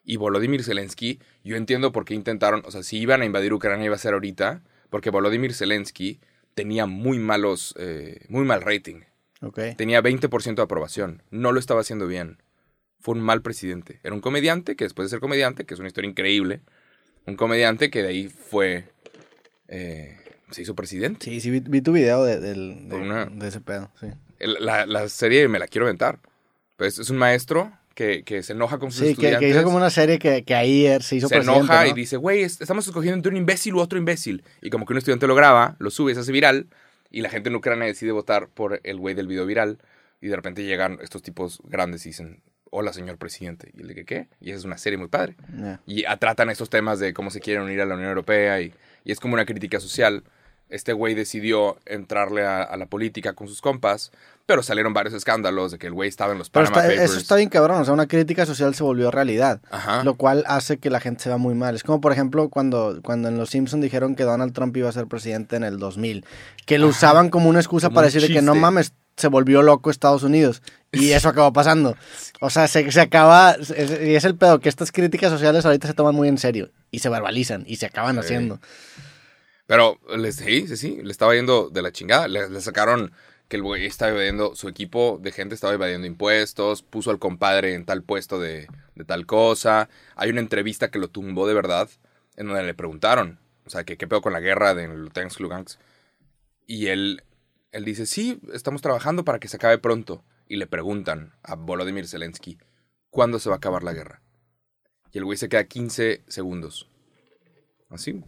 Y Volodymyr Zelensky, yo entiendo por qué intentaron, o sea, si iban a invadir Ucrania iba a ser ahorita, porque Volodymyr Zelensky tenía muy malos, eh, muy mal rating. Ok. Tenía 20% de aprobación. No lo estaba haciendo bien. Fue un mal presidente. Era un comediante que después de ser comediante, que es una historia increíble, un comediante que de ahí fue... eh, se hizo presidente. Sí, sí, vi, vi tu video de, del- de- Una- de ese pedo, sí. La, la serie me la quiero aventar. Pues es un maestro que, que se enoja con sus Sí, que, estudiantes. que hizo como una serie que, que ahí er- se hizo se presidente, enoja ¿no? y dice, güey, es- estamos escogiendo entre un imbécil u otro imbécil. Y como que un estudiante lo graba, lo sube, se hace viral, y la gente en Ucrania decide votar por el güey del video viral. Y de repente llegan estos tipos grandes y dicen, hola, señor presidente. Y él dice, ¿qué? Y esa es una serie muy padre. Ya. Y tratan estos temas de cómo se quieren unir a la Unión Europea y, y es como una crítica social. Este güey decidió entrarle a, a la política con sus compas, pero salieron varios escándalos de que el güey estaba en los Pero Panama está- Papers. eso está bien cabrón, o sea, una crítica social se volvió realidad. Ajá. Lo cual hace que la gente se vea muy mal. Es como, por ejemplo, cuando, cuando en Los Simpsons dijeron que Donald Trump iba a ser presidente en el 2000. Que lo Ajá. usaban como una excusa Como para un decir de que no mames, se volvió loco Estados Unidos. Y eso acabó pasando. O sea, se, se acaba... es- y es el pedo, que estas críticas sociales ahorita se toman muy en serio. Y se verbalizan. Y se acaban Sí. haciendo. Pero les, sí, sí, sí, le estaba yendo de la chingada. Le, sacaron que el güey estaba evadiendo, su equipo de gente estaba evadiendo impuestos, puso al compadre en tal puesto de, de tal cosa. Hay una entrevista que lo tumbó de verdad, en donde le preguntaron, o sea, que qué pedo con la guerra de Lutansk, Lugansk. Y él, él dice, sí, estamos trabajando para que se acabe pronto. Y le preguntan a Volodymyr Zelensky, ¿cuándo se va a acabar la guerra? Y el güey se queda 15 segundos. Así,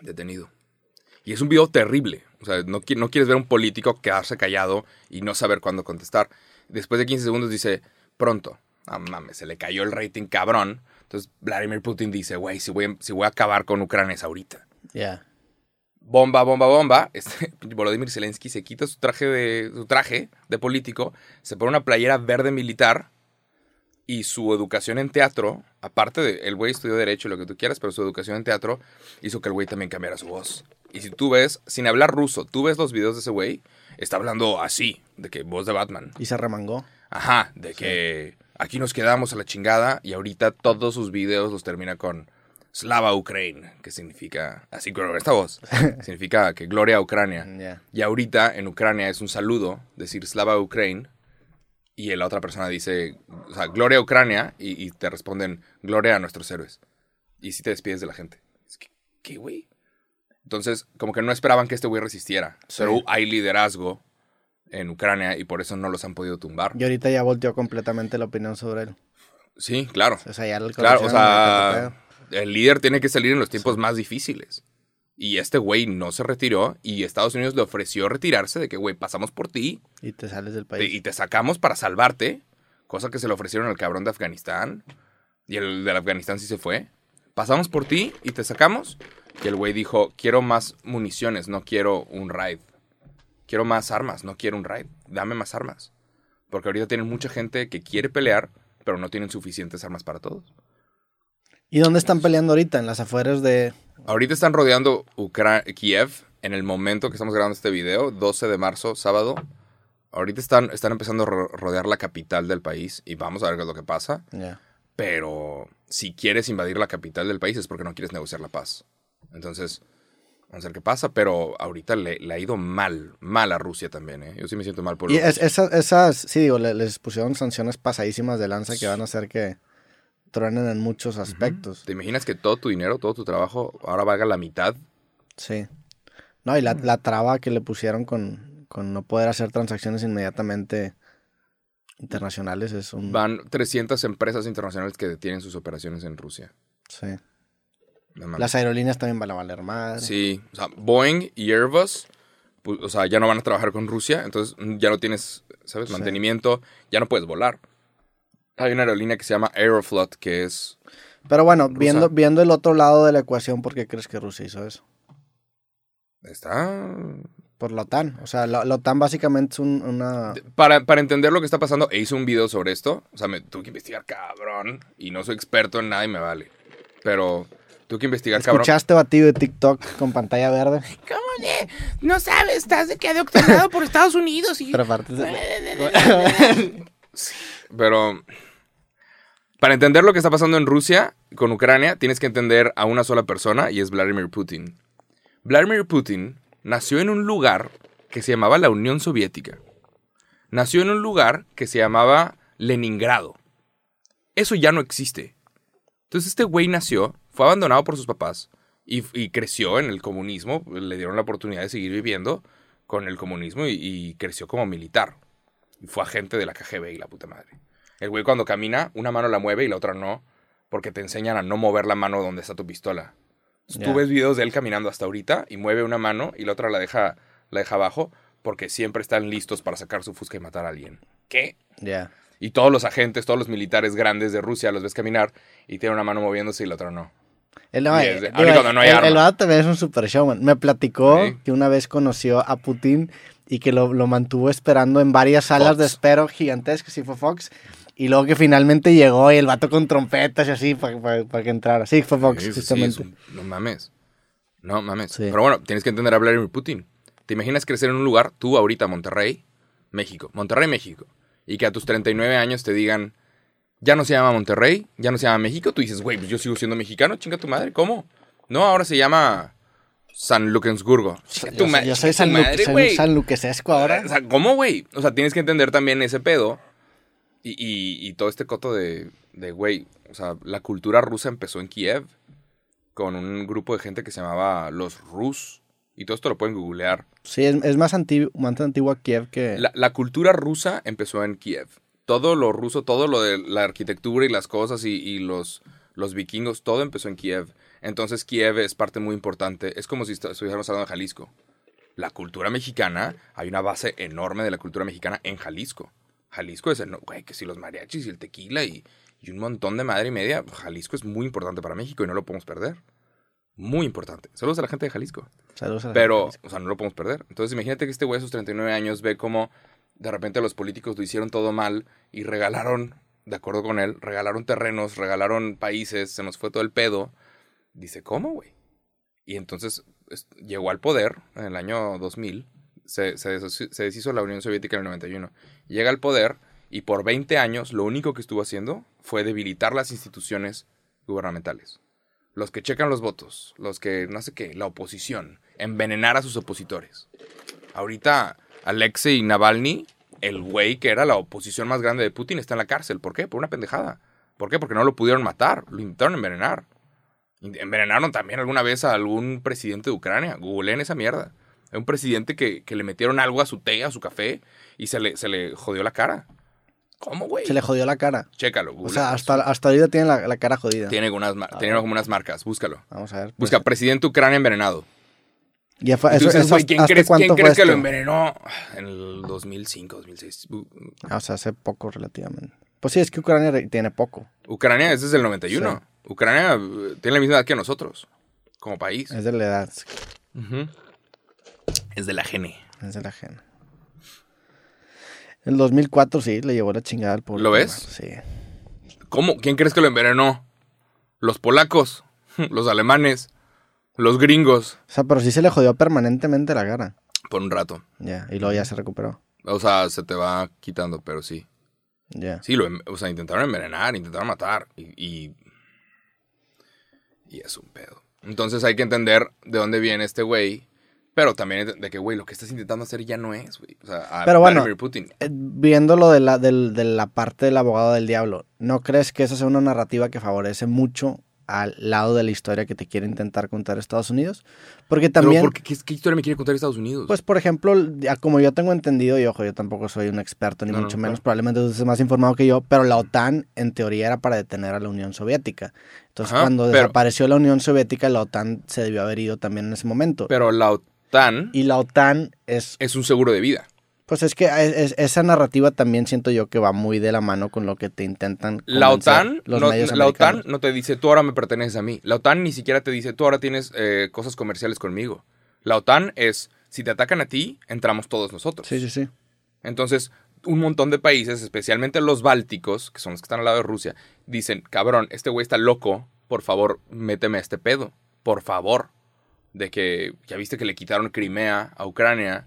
detenido. Y es un video terrible. O sea, no, qui- no quieres ver a un político quedarse callado y no saber cuándo contestar. Después de 15 segundos dice, pronto. Ah, mames, se le cayó el rating cabrón. Entonces Vladimir Putin dice, güey, si voy, a- si voy a acabar con Ucrania es ahorita. Ya. Bomba, bomba, bomba. Este, Volodymyr Zelensky se quita su traje, de, su traje de político, se pone una playera verde militar y su educación en teatro, aparte de, el güey estudió derecho, lo que tú quieras, pero su educación en teatro hizo que el güey también cambiara su voz. Y si tú ves, sin hablar ruso, tú ves los videos de ese güey, está hablando así, de que voz de Batman. Y se remangó. Ajá, de que aquí nos quedamos a la chingada y ahorita todos sus videos los termina con Slava Ukraine, que significa, así con esta voz, significa que gloria a Ucrania. Ya. Y ahorita en Ucrania es un saludo, decir Slava Ukraine, y la otra persona dice, o sea, gloria a Ucrania, y, y te responden, gloria a nuestros héroes. Y si te despides de la gente. Es que, ¿qué, güey? Entonces, como que no esperaban que este güey resistiera. Sí. Pero hay liderazgo en Ucrania y por eso no los han podido tumbar. Y ahorita ya volteó completamente la opinión sobre él. Sí, claro. O sea, ya el Claro, o sea, el líder tiene que salir en los tiempos más difíciles. Y este güey no se retiró y Estados Unidos le ofreció retirarse de que, güey, pasamos por ti Y te sales del te- país. y te sacamos para salvarte Cosa que se le ofrecieron al cabrón de Afganistán. Y el de Afganistán sí se fue. Pasamos por ti y te sacamos. Y el güey dijo, quiero más municiones, no quiero un raid. Quiero más armas, no quiero un raid. Dame más armas. Porque ahorita tienen mucha gente que quiere pelear, pero no tienen suficientes armas para todos. ¿Y dónde están peleando ahorita? En las afueras de... Ahorita están rodeando Ukra Kiev en el momento que estamos grabando este video, 12 de marzo, sábado. Ahorita están, están empezando a ro- rodear la capital del país y vamos a ver qué es lo que pasa. Pero si quieres invadir la capital del país es porque no quieres negociar la paz. Entonces, vamos a ver qué pasa. Pero ahorita le, le ha ido mal, mal a Rusia también. ¿eh? Yo sí me siento mal por Y es- esas, esas, sí, digo, le- les pusieron sanciones pasadísimas de lanza que van a hacer que truenen en muchos aspectos. ¿Te imaginas que todo tu dinero, todo tu trabajo ahora valga la mitad? Sí. No, y la, la traba que le pusieron con, con no poder hacer transacciones inmediatamente internacionales es un... Van 300 empresas internacionales que detienen sus operaciones en Rusia. Sí. No. Las aerolíneas también van a valer madre. Sí, o sea, Boeing y Airbus, pu- o sea, ya no van a trabajar con Rusia, entonces mm, ya no tienes, ¿sabes? Sí. Mantenimiento, ya no puedes volar. Hay una aerolínea que se llama Aeroflot, que es... Pero bueno, Rusa. viendo, viendo el otro lado de la ecuación, ¿por qué crees que Rusia hizo eso? Está... Por la OTAN. O sea, la, la OTAN básicamente es un- una... Para, para entender lo que está pasando, e hice un video sobre esto. O sea, me tuve que investigar cabrón. Y no soy experto en nada y me vale. Pero tuve que investigar cabrón. ¿Escuchaste batido de TikTok con pantalla verde? ¿Cómo de? No sabes, estás de que adoctrinado por Estados Unidos y... Pero aparte... Pero para entender lo que está pasando en Rusia con Ucrania, tienes que entender a una sola persona y es Vladimir Putin. Vladimir Putin nació en un lugar que se llamaba la Unión Soviética. Nació en un lugar que se llamaba Leningrado. Eso ya no existe. Entonces este güey nació, fue abandonado por sus papás y, y creció en el comunismo. Le dieron la oportunidad de seguir viviendo con el comunismo y, y creció como militar. Y fue agente de la KGB y la puta madre. El güey cuando camina, una mano la mueve y la otra no, porque te enseñan a no mover la mano donde está tu pistola. Tú ves videos de él caminando hasta ahorita y mueve una mano y la otra la deja, la deja abajo, porque siempre están listos para sacar su fusca y matar a alguien. ¿Qué? Ya. Y todos los agentes, todos los militares grandes de Rusia los ves caminar y tiene una mano moviéndose y la otra no. El, no, Y es de- digo, ahorita cuando no hay el- arma. el también es un super showman. Me platicó Sí. que una vez conoció a Putin y que lo, lo mantuvo esperando en varias salas Fox. de espero gigantescas, fue Fox. Y luego que finalmente llegó y el vato con trompetas y así para que entrara. Sí, fue Fox, Sí, justamente. un- no mames. No mames. Pero bueno, tienes que entender a Vladimir Putin. ¿Te imaginas crecer en un lugar, tú ahorita, Monterrey, México, Monterrey, México, y que a tus 39 años te digan, ya no se llama Monterrey, ya no se llama México? Tú dices, güey, pues yo sigo siendo mexicano, chinga tu madre, ¿cómo? No, ahora se llama San Lucensburgo. Chinga tu Yo, soy- yo San, madre, San- güey. San Luquesesco ahora. O sea, ¿cómo, güey? O sea, tienes que entender también ese pedo. Y, y- y todo este coto de, de, güey, o sea, la cultura rusa empezó en Kiev con un grupo de gente que se llamaba los Rus. Y todo esto lo pueden googlear. Sí, es, es más, antiguo, más antigua Kiev que... La, la cultura rusa empezó en Kiev. Todo lo ruso, todo lo de la arquitectura y las cosas y, y los, los vikingos, todo empezó en Kiev. Entonces Kiev es parte muy importante. Es como si estu- estuviéramos hablando de Jalisco. La cultura mexicana, hay una base enorme de la cultura mexicana en Jalisco. Jalisco es el, güey, que si los mariachis y el tequila y, y un montón de madre y media, Jalisco es muy importante para México y no lo podemos perder. Muy importante. Saludos a la gente de Jalisco. Saludos a la Pero, gente. o sea, no lo podemos perder. Entonces, imagínate que este güey a sus 39 años ve cómo de repente los políticos lo hicieron todo mal y regalaron, de acuerdo con él, regalaron terrenos, regalaron países, se nos fue todo el pedo. Dice, ¿cómo, güey? Y entonces es- llegó al poder en el año 2000, se, se, deshizo- se deshizo la Unión Soviética en el 91. Llega al poder y por 20 años lo único que estuvo haciendo fue debilitar las instituciones gubernamentales. Los que checan los votos, los que no sé qué, la oposición, envenenar a sus opositores. Ahorita Alexei Navalny, el güey que era la oposición más grande de Putin, está en la cárcel. ¿Por qué? Por una pendejada. ¿Por qué? Porque no lo pudieron matar, lo intentaron envenenar. Envenenaron también alguna vez a algún presidente de Ucrania. Googleen esa mierda. Hay un presidente que, que le metieron algo a su té, a su café, y se le, se le jodió la cara. ¿Cómo, güey? Se le jodió la cara. Chécalo, O googlealo. sea, hasta, hasta ahorita tiene la, la cara jodida. Tiene, unas, mar- A tiene como unas marcas, búscalo. Vamos a ver. pues, Busca presidente Ucrania envenenado. Y eso, eso hasta- ¿quién ¿hasta crees, quién que lo envenenó? En el 2005, 2006. Bu- Ah, O sea, hace poco relativamente. Pues sí, es que Ucrania tiene poco. Ucrania es desde el 91. Sí. Ucrania eh, tiene la misma edad que nosotros, como país. Es de la edad. Es de la gene. es de la ajena. El 2004 sí, le llevó la chingada al pobre. ¿Lo ves? Sí. ¿Cómo? ¿Quién crees que lo envenenó? ¿Los polacos? ¿Los alemanes? ¿Los gringos? O sea, pero sí se le jodió permanentemente la cara. Por un rato. Ya, y luego ya se recuperó. O sea, se te va quitando, pero sí. Ya. Sí, lo, o sea, intentaron envenenar, intentaron matar. Y, y, y es un pedo. Entonces hay que entender de dónde viene este güey. Pero también de que, güey, lo que estás intentando hacer ya no es, güey. O sea, a Pero bueno, Vladimir Putin. Eh, Viendo lo de la, del- de la parte del abogado del diablo, ¿no crees que esa sea una narrativa que favorece mucho al lado de la historia que te quiere intentar contar Estados Unidos? Porque también, Pero, ¿por qué, historia me quiere contar Estados Unidos? pues por ejemplo, como yo tengo entendido, y ojo, yo tampoco soy un experto, ni No, no, mucho claro. menos, probablemente tú estés más informado que yo, pero la OTAN en teoría era para detener a la Unión Soviética. Entonces Ajá, cuando pero- desapareció la Unión Soviética, la OTAN se debió haber ido también en ese momento. Pero la OTAN y la OTAN es es un seguro de vida. Pues es que es- es- esa narrativa también siento yo que va muy de la mano con lo que te intentan La OTAN, los no, medios la OTAN no te dice, tú ahora me perteneces a mí. La OTAN ni siquiera te dice, tú ahora tienes eh, cosas comerciales conmigo. La OTAN es, si te atacan a ti, entramos todos nosotros. Sí, sí, sí. Entonces, un montón de países, especialmente los bálticos, que son los que están al lado de Rusia, dicen, cabrón, este güey está loco, por favor, méteme a este pedo, por favor. De que, ya viste que le quitaron Crimea a Ucrania,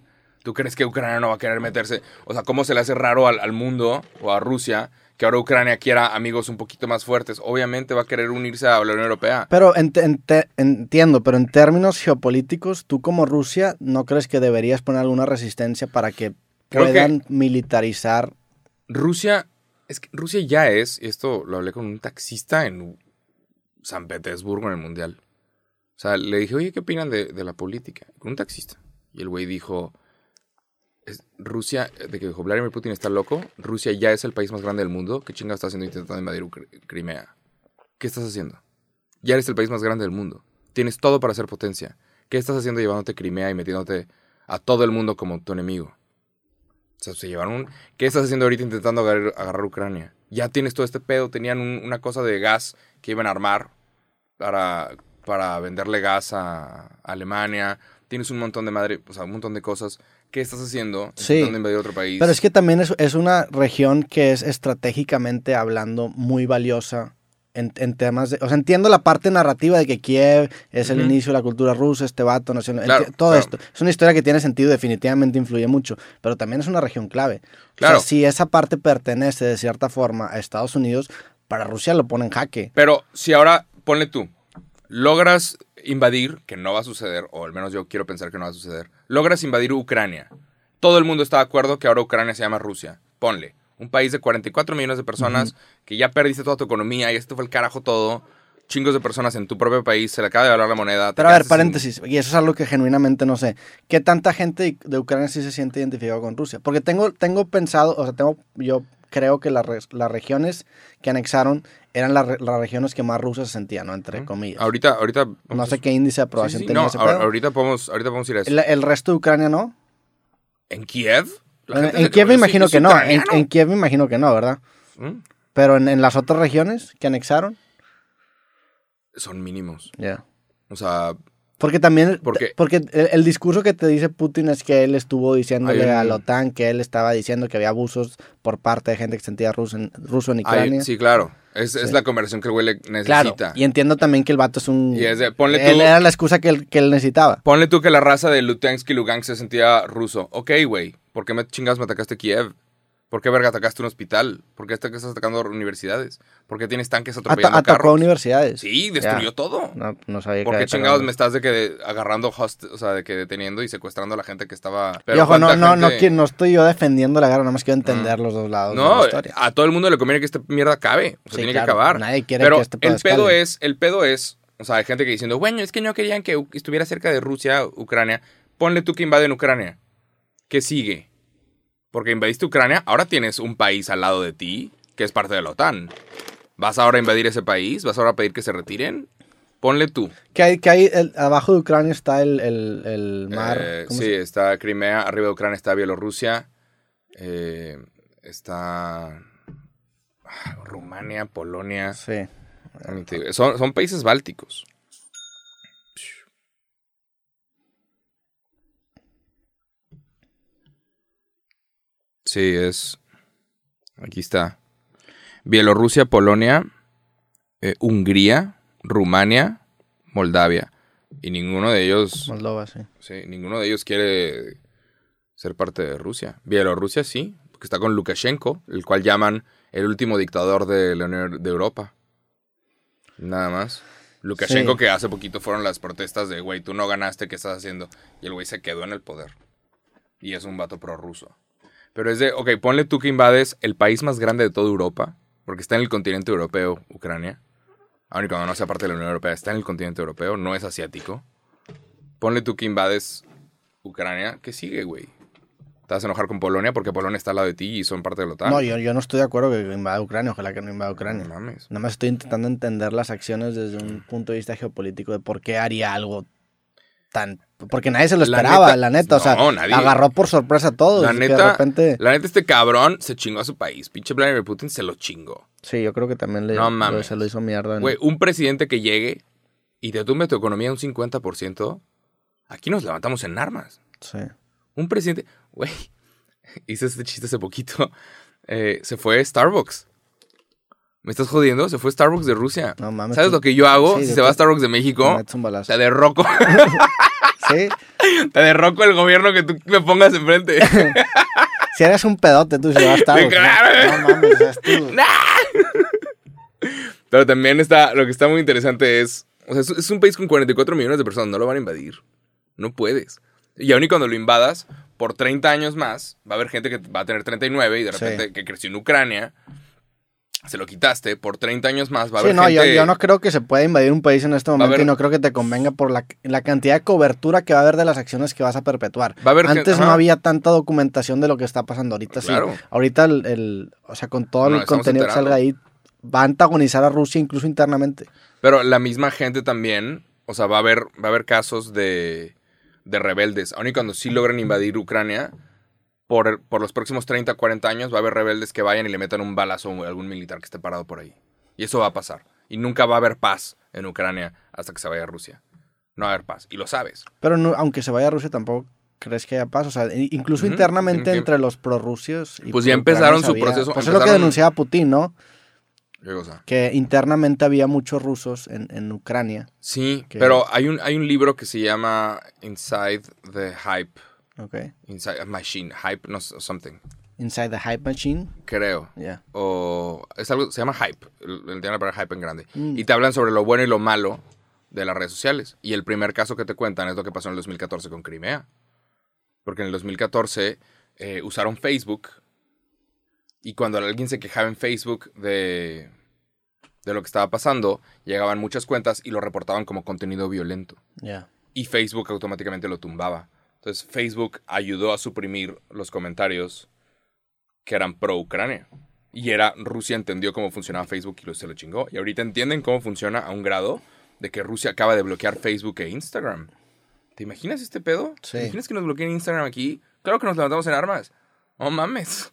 ¿tú crees que Ucrania no va a querer meterse? O sea, ¿cómo se le hace raro al, al mundo o a Rusia que ahora Ucrania quiera amigos un poquito más fuertes? Obviamente va a querer unirse a la Unión Europea. Pero ent- ent- entiendo, pero en términos geopolíticos, tú como Rusia, ¿no crees que deberías poner alguna resistencia para que Creo que- puedan militarizar? Rusia, es que Rusia ya es, y esto lo hablé con un taxista en San Petersburgo en el Mundial. O sea, le dije, oye, ¿qué opinan de, de la política? Con un taxista. Y el güey dijo, Rusia, de que Vladimir Putin está loco, Rusia ya es el país más grande del mundo, ¿qué chingados está haciendo intentando invadir Crimea? ¿Qué estás haciendo? Ya eres el país más grande del mundo. Tienes todo para ser potencia. ¿Qué estás haciendo llevándote Crimea y metiéndote a todo el mundo como tu enemigo? Se llevaron. ¿Qué estás haciendo ahorita intentando agarrar, Ucrania? Ya tienes todo este pedo. Tenían un- una cosa de gas que iban a armar para, para venderle gas a Alemania. Tienes un montón de madre, o sea, un montón de cosas. ¿Qué estás haciendo? Sí. Invadir otro país. Pero es que también es, es una región que es estratégicamente hablando muy valiosa en, en temas de... O sea, entiendo la parte narrativa de que Kiev es el Ujú. inicio de la cultura rusa, este vato nacional... Claro, todo claro. esto. Es una historia que tiene sentido, definitivamente influye mucho, pero también es una región clave. Claro. O sea, si esa parte pertenece de cierta forma a Estados Unidos, para Rusia lo pone en jaque. Pero si ahora, ponle tú, logras invadir, que no va a suceder, o al menos yo quiero pensar que no va a suceder, logras invadir Ucrania. Todo el mundo está de acuerdo que ahora Ucrania se llama Rusia. Ponle, un país de 44 millones de personas, que ya perdiste toda tu economía y esto fue el carajo todo. Chingos de personas en tu propio país, se le acaba de hablar la moneda. Pero a ver, sin- paréntesis, y eso es algo que genuinamente no sé. ¿Qué tanta gente de Ucrania sí se siente identificado con Rusia? Porque tengo, tengo pensado, o sea, tengo, yo creo que las regiones que anexaron eran las, re- las regiones que más rusas se sentían, ¿no? Entre comillas. Ahorita, ahorita... no sé qué índice de aprobación sí, tenía no, ese ahor- pedo. ahorita podemos, ahorita podemos ir a eso. El, el resto de Ucrania no. ¿En Kiev? La En, Kiev me imagino que no. En, Kiev me imagino que no, ¿verdad? ¿Mm? Pero en, en las otras regiones que anexaron, Son mínimos. ya. O sea, Porque también, Porque- porque el, el discurso que te dice Putin es que él estuvo diciéndole un- a la OTAN que él estaba diciendo que había abusos por parte de gente que se sentía ruso en, ruso en hay- Ucrania. sí, claro. Es, es la conversación que el güey le claro, necesita. y entiendo también que el vato es un... Y es de, ponle él tú- era la excusa que él, que él necesitaba. Ponle tú que la raza de Lutensk y Lugansk se sentía ruso. Ok, güey. ¿Por qué me chingas me atacaste Kiev? ¿Por qué verga atacaste un hospital? ¿Por qué estás atacando universidades? ¿Por qué tienes tanques atropellando atacó a carros? universidades. Sí, destruyó Ya. todo. No, no sabía ¿Por qué chingados me estás de que agarrando host, o sea, de que deteniendo y secuestrando a la gente que estaba... Y ojo, no, ¿cuánta no, no, qui- no estoy yo defendiendo la guerra, nada más quiero entender los dos lados de No, la historia. a todo el mundo le conviene que esta mierda acabe. O sea, Sí, tiene claro. que acabar. Nadie quiere Pero que este pedo el pedo escale. es, el pedo es, o sea, hay gente que diciendo, bueno, es que no querían que estuviera cerca de Rusia, Ucrania. Ponle tú que invaden Ucrania. ¿Qué sigue? Porque invadiste Ucrania, ahora tienes un país al lado de ti que es parte de la OTAN. ¿Vas ahora a invadir ese país? ¿Vas ahora a pedir que se retiren? Ponle tú. Que hay, que hay el- abajo de Ucrania está el, el, el mar. Eh, ¿cómo sí, se- está Crimea, arriba de Ucrania está Bielorrusia, eh, está... Rumania, Polonia. Sí. son países bálticos. Sí, es. Aquí está. Bielorrusia, Polonia, eh, Hungría, Rumania, Moldavia. Y ninguno de ellos. Moldova, sí. Sí, ninguno de ellos quiere ser parte de Rusia. Bielorrusia sí, porque está con Lukashenko, el cual llaman el último dictador de la Unión de Europa. Nada más. Lukashenko Sí. que hace poquito fueron las protestas de, güey, tú no ganaste, ¿qué estás haciendo? Y el güey se quedó en el poder. Y es un vato prorruso. Pero es de, ok, ponle tú que invades el país más grande de toda Europa, porque está en el continente europeo, Ucrania. Aun y cuando no sea parte de la Unión Europea, está en el continente europeo, no es asiático. Ponle tú que invades Ucrania, ¿qué sigue, güey? ¿Te vas a enojar con Polonia porque Polonia está al lado de ti y son parte de la OTAN? No, yo, yo no estoy de acuerdo que invada Ucrania. Ojalá que no invada Ucrania. No mames. Nada más estoy intentando entender las acciones desde un punto de vista geopolítico de por qué haría algo tan... Porque nadie se lo La esperaba, neta- la neta. O sea, nadie. agarró por sorpresa a todos. La neta, de repente... la neta, este cabrón se chingó a su país. Pinche Vladimir Putin se lo chingó. Sí, yo creo que también le, No mames. se lo hizo mierda. Güey, un presidente que llegue y te tumbe tu economía un 50%, aquí nos levantamos en armas. Sí. Un presidente, güey, hice este chiste hace poquito. eh, se fue Starbucks. ¿Me estás jodiendo? Se fue Starbucks de Rusia. No mames, ¿Sabes tú- lo que yo hago Sí, si se va tú- Starbucks de México? metes un balazo. Te derroco. Sí. te derroco el gobierno que tú me pongas enfrente. Si eres un pedote, tú se vas a estar. claro. No mames, es tú. Pero también está, lo que está muy interesante es, o sea, es, un país con 44 millones de personas, no lo van a invadir. No puedes. Y aún y cuando lo invadas, por 30 años más, va a haber gente que va a tener 39 y de Sí. repente que creció en Ucrania, se lo quitaste, por 30 años más va a Sí, haber no, yo, gente... yo no creo que se pueda invadir un país en este momento haber- y no creo que te convenga por la, la cantidad de cobertura que va a haber de las acciones que vas a perpetuar. Va a haber Antes gente- no había tanta documentación de lo que está pasando ahorita, Claro. sí. Ahorita el, el- o sea, con todo No, el contenido que salga ahí, va a antagonizar a Rusia incluso internamente. Pero la misma gente también, o sea, va a haber, va a haber casos de, de rebeldes. Aun y cuando sí logren invadir Ucrania, por, por los próximos 30, 40 años va a haber rebeldes que vayan y le metan un balazo a algún militar que esté parado por ahí. Y eso va a pasar. Y nunca va a haber paz en Ucrania hasta que se vaya a Rusia. No va a haber paz. Y lo sabes. Pero no- aunque se vaya a Rusia tampoco crees que haya paz. O sea, incluso internamente que- entre los prorrusios. y Pues ya empezaron su había- proceso, Pues es lo que denunciaba Putin, ¿no? ¿Qué cosa? Que internamente había muchos rusos en, en Ucrania. Sí, Que- pero hay un, hay un libro que se llama Inside the Hype. Ok. Inside a Machine. Hype, no something. Inside the Hype Machine. Creo. Ya. o es algo se llama hype, el- la palabra hype en grande. Mm. Y te hablan sobre lo bueno y lo malo de las redes sociales. Y el primer caso que te cuentan es lo que pasó en el 2014 con Crimea. Porque en el 2014 eh, usaron Facebook y cuando alguien se quejaba en Facebook de, de lo que estaba pasando, llegaban muchas cuentas y lo reportaban como contenido violento. Y Facebook automáticamente lo tumbaba. Entonces Facebook ayudó a suprimir los comentarios que eran pro Ucrania. Y era, Rusia entendió cómo funcionaba Facebook y lo, se lo chingó. Y ahorita entienden cómo funciona a un grado de que Rusia acaba de bloquear Facebook e Instagram. ¿Te imaginas este pedo? Sí. ¿Te imaginas que nos bloqueen Instagram aquí? Claro que nos levantamos en armas. No mames.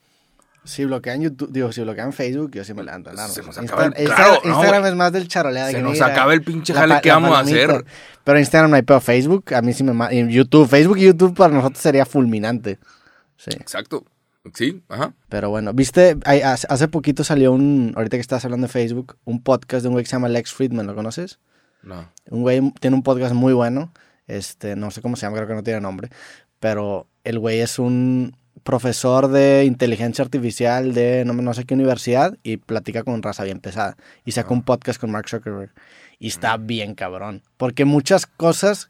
Si bloquean YouTube, digo, si bloquean Facebook, yo sí me levanto. Claro. Se nos Insta- acaba el- Insta- claro, no, Instagram es más del charolea. de Se que nos mira, acaba el pinche la jale pa- que la vamos a hacer. Pero Instagram no hay pedo. Facebook, a mí sí me... ma- y YouTube, Facebook y YouTube para nosotros sería fulminante. Sí. Exacto. Sí, ajá. Pero bueno, viste, hace poquito salió un, ahorita que estás hablando de Facebook, un podcast de un güey que se llama Lex Friedman, ¿lo conoces? No. Un güey tiene un podcast muy bueno, este, no sé cómo se llama, creo que no tiene nombre, pero el güey es un profesor de inteligencia artificial de no, no sé qué universidad y platica con raza bien pesada. Y sacó un podcast con Mark Zuckerberg. Y está bien cabrón. Porque muchas cosas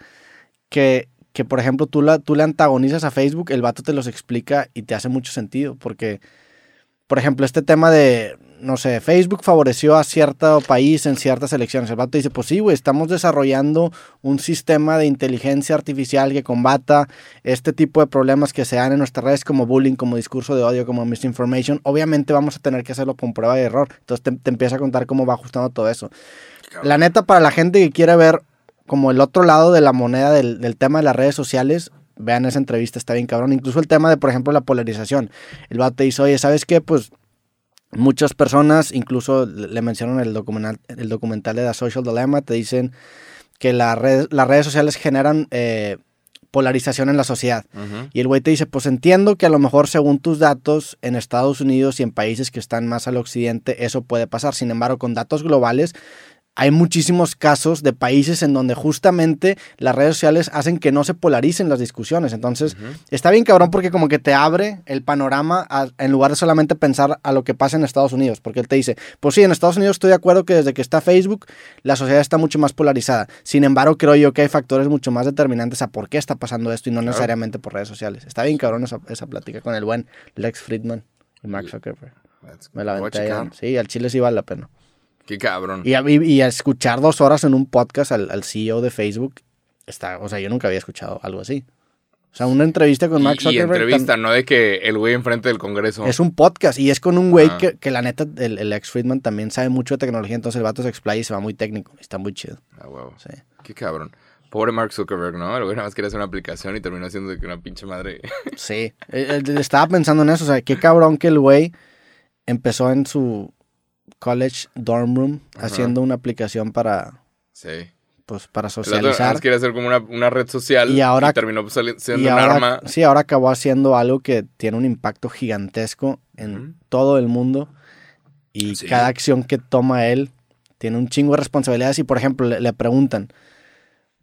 que, que por ejemplo, tú, la, tú le antagonizas a Facebook, el vato te los explica y te hace mucho sentido. Porque, por ejemplo, este tema de, no sé, Facebook favoreció a cierto país en ciertas elecciones. El vato dice, pues sí, güey, estamos desarrollando un sistema de inteligencia artificial que combata este tipo de problemas que se dan en nuestras redes como bullying, como discurso de odio, como misinformation. Obviamente vamos a tener que hacerlo con prueba de error. Entonces te, te empieza a contar cómo va ajustando todo eso. La neta, para la gente que quiere ver como el otro lado de la moneda del, del tema de las redes sociales, vean esa entrevista, está bien cabrón. Incluso el tema de, por ejemplo, la polarización. El vato te dice, oye, ¿sabes qué? Pues Muchas personas, incluso le mencionan el documental, el documental de The Social Dilemma, te dicen que la red- las redes sociales generan eh, polarización en la sociedad. Y el güey te dice, pues entiendo que a lo mejor según tus datos en Estados Unidos y en países que están más al occidente eso puede pasar. Sin embargo, con datos globales hay muchísimos casos de países en donde justamente las redes sociales hacen que no se polaricen las discusiones. Entonces, está bien cabrón porque como que te abre el panorama a- en lugar de solamente pensar a lo que pasa en Estados Unidos. Porque él te dice, pues sí, en Estados Unidos estoy de acuerdo que desde que está Facebook la sociedad está mucho más polarizada. Sin embargo, creo yo que hay factores mucho más determinantes a por qué está pasando esto y no necesariamente por redes sociales. Está bien cabrón esa, esa plática con el buen Lex Friedman y Mark Zuckerberg. Me la aventé. Sí, al chile sí vale la pena. Qué cabrón. Y, a- y- y a escuchar dos horas en un podcast al, al CEO de Facebook, está, o sea, yo nunca había escuchado algo así. O sea, una entrevista con Mark Y- y, Zuckerberg. entrevista, tan- no de que el güey enfrente del Congreso. Es un podcast y es con un güey Ah. que, que la neta, el, el ex Friedman también sabe mucho de tecnología, entonces el vato se explaya y se va muy técnico. Está muy chido. Ah, huevo. Sí. Qué cabrón. Pobre Mark Zuckerberg, ¿no? El güey nada más quería hacer una aplicación y terminó haciendo de que una pinche madre. Sí. Eh, eh, Estaba pensando en eso. O sea, qué cabrón que el güey empezó en su college dorm room Ajá. haciendo una aplicación para, sí. pues, para socializar. quería hacer como una, una red social Y ahora- terminó sali- siendo Y un ahora, arma. sí, ahora acabó haciendo algo que tiene un impacto gigantesco en todo el mundo. Y Sí. cada acción que toma él tiene un chingo de responsabilidades. Y por ejemplo, le, le preguntan,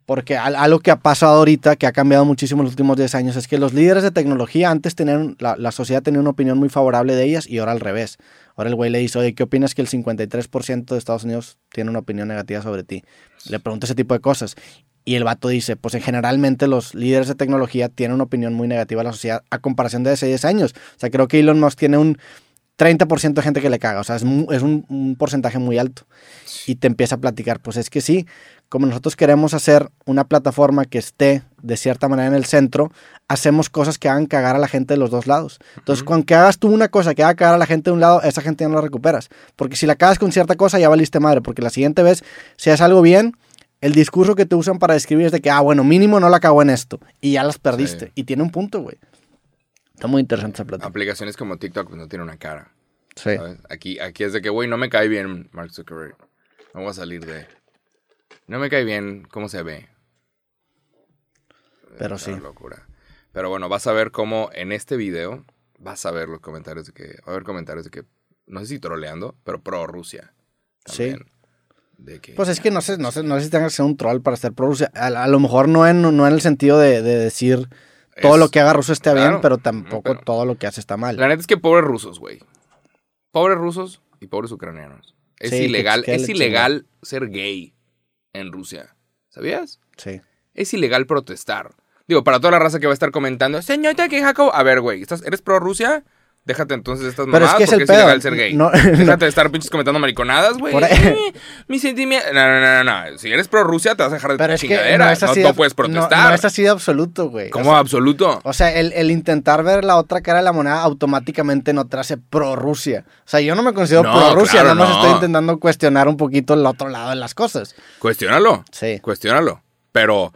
porque al- algo que ha pasado ahorita, que ha cambiado muchísimo en los últimos 10 años, es que los líderes de tecnología antes tenían, la, la sociedad tenía una opinión muy favorable de ellas y ahora al revés. Ahora el güey le dice, oye, ¿qué opinas que el 53% de Estados Unidos tiene una opinión negativa sobre ti? Le pregunta ese tipo de cosas. Y el vato dice, pues en generalmente los líderes de tecnología tienen una opinión muy negativa de la sociedad a comparación de hace 10 años. O sea, creo que Elon Musk tiene un 30% de gente que le caga. O sea, es, un, un porcentaje muy alto. Y te empieza a platicar, pues es que sí, como nosotros queremos hacer una plataforma que esté de cierta manera en el centro, hacemos cosas que hagan cagar a la gente de los dos lados. Entonces, con que hagas tú una cosa que haga cagar a la gente de un lado, esa gente ya no la recuperas. Porque si la cagas con cierta cosa, ya valiste madre. Porque la siguiente vez, si haces algo bien, el discurso que te usan para describir es de que, ah, bueno, mínimo no la cago en esto. Y ya las perdiste. Sí. Y tiene un punto, güey. Está muy interesante esa plática. Aplicaciones como TikTok pues, no tiene una cara. Sí. ¿sabes? Aquí, aquí es de que, güey, no me cae bien Mark Zuckerberg. No voy a salir de... No me cae bien cómo se ve. Pero Es sí. locura. Pero bueno, vas a ver cómo en este video vas a ver los comentarios de que... Va a haber comentarios de que... No sé si troleando, pero pro Rusia. Sí. De que, Pues es que no sé, no sé, no sé si tengas que ser un troll para estar pro Rusia. A, a lo mejor no en, no en el sentido de, de decir todo Es- lo que haga Rusia está bien, pero tampoco pero- todo lo que hace está mal. La neta es que pobres rusos, güey. Pobres rusos y pobres ucranianos. Es Sí, ilegal, que es le ilegal ser gay en Rusia. ¿Sabías? Sí. Es ilegal protestar. Digo, para toda la raza que va a estar comentando, señorita que Jacob, a ver, güey, ¿estás- ¿eres pro Rusia? Déjate entonces de estas Pero es mamadas que es porque el es, pedo. ilegal ser gay. No- Déjate de estar pinches comentando mariconadas, güey. Por ahí- Eh, Mi sentimiento. No, no, no, no, no. Si eres pro Rusia, te vas a dejar de Pero es que chingadera. no es así. no, de- no puedes no- protestar. No, es así de absoluto, güey. ¿Cómo sea, absoluto? o sea, el, el intentar ver la otra cara de la moneda automáticamente no te hace pro Rusia. O sea, yo no me considero No, pro Rusia, claro, nada más no. estoy intentando cuestionar un poquito el otro lado de las cosas. Cuestiónalo. Sí. Cuestiónalo. Pero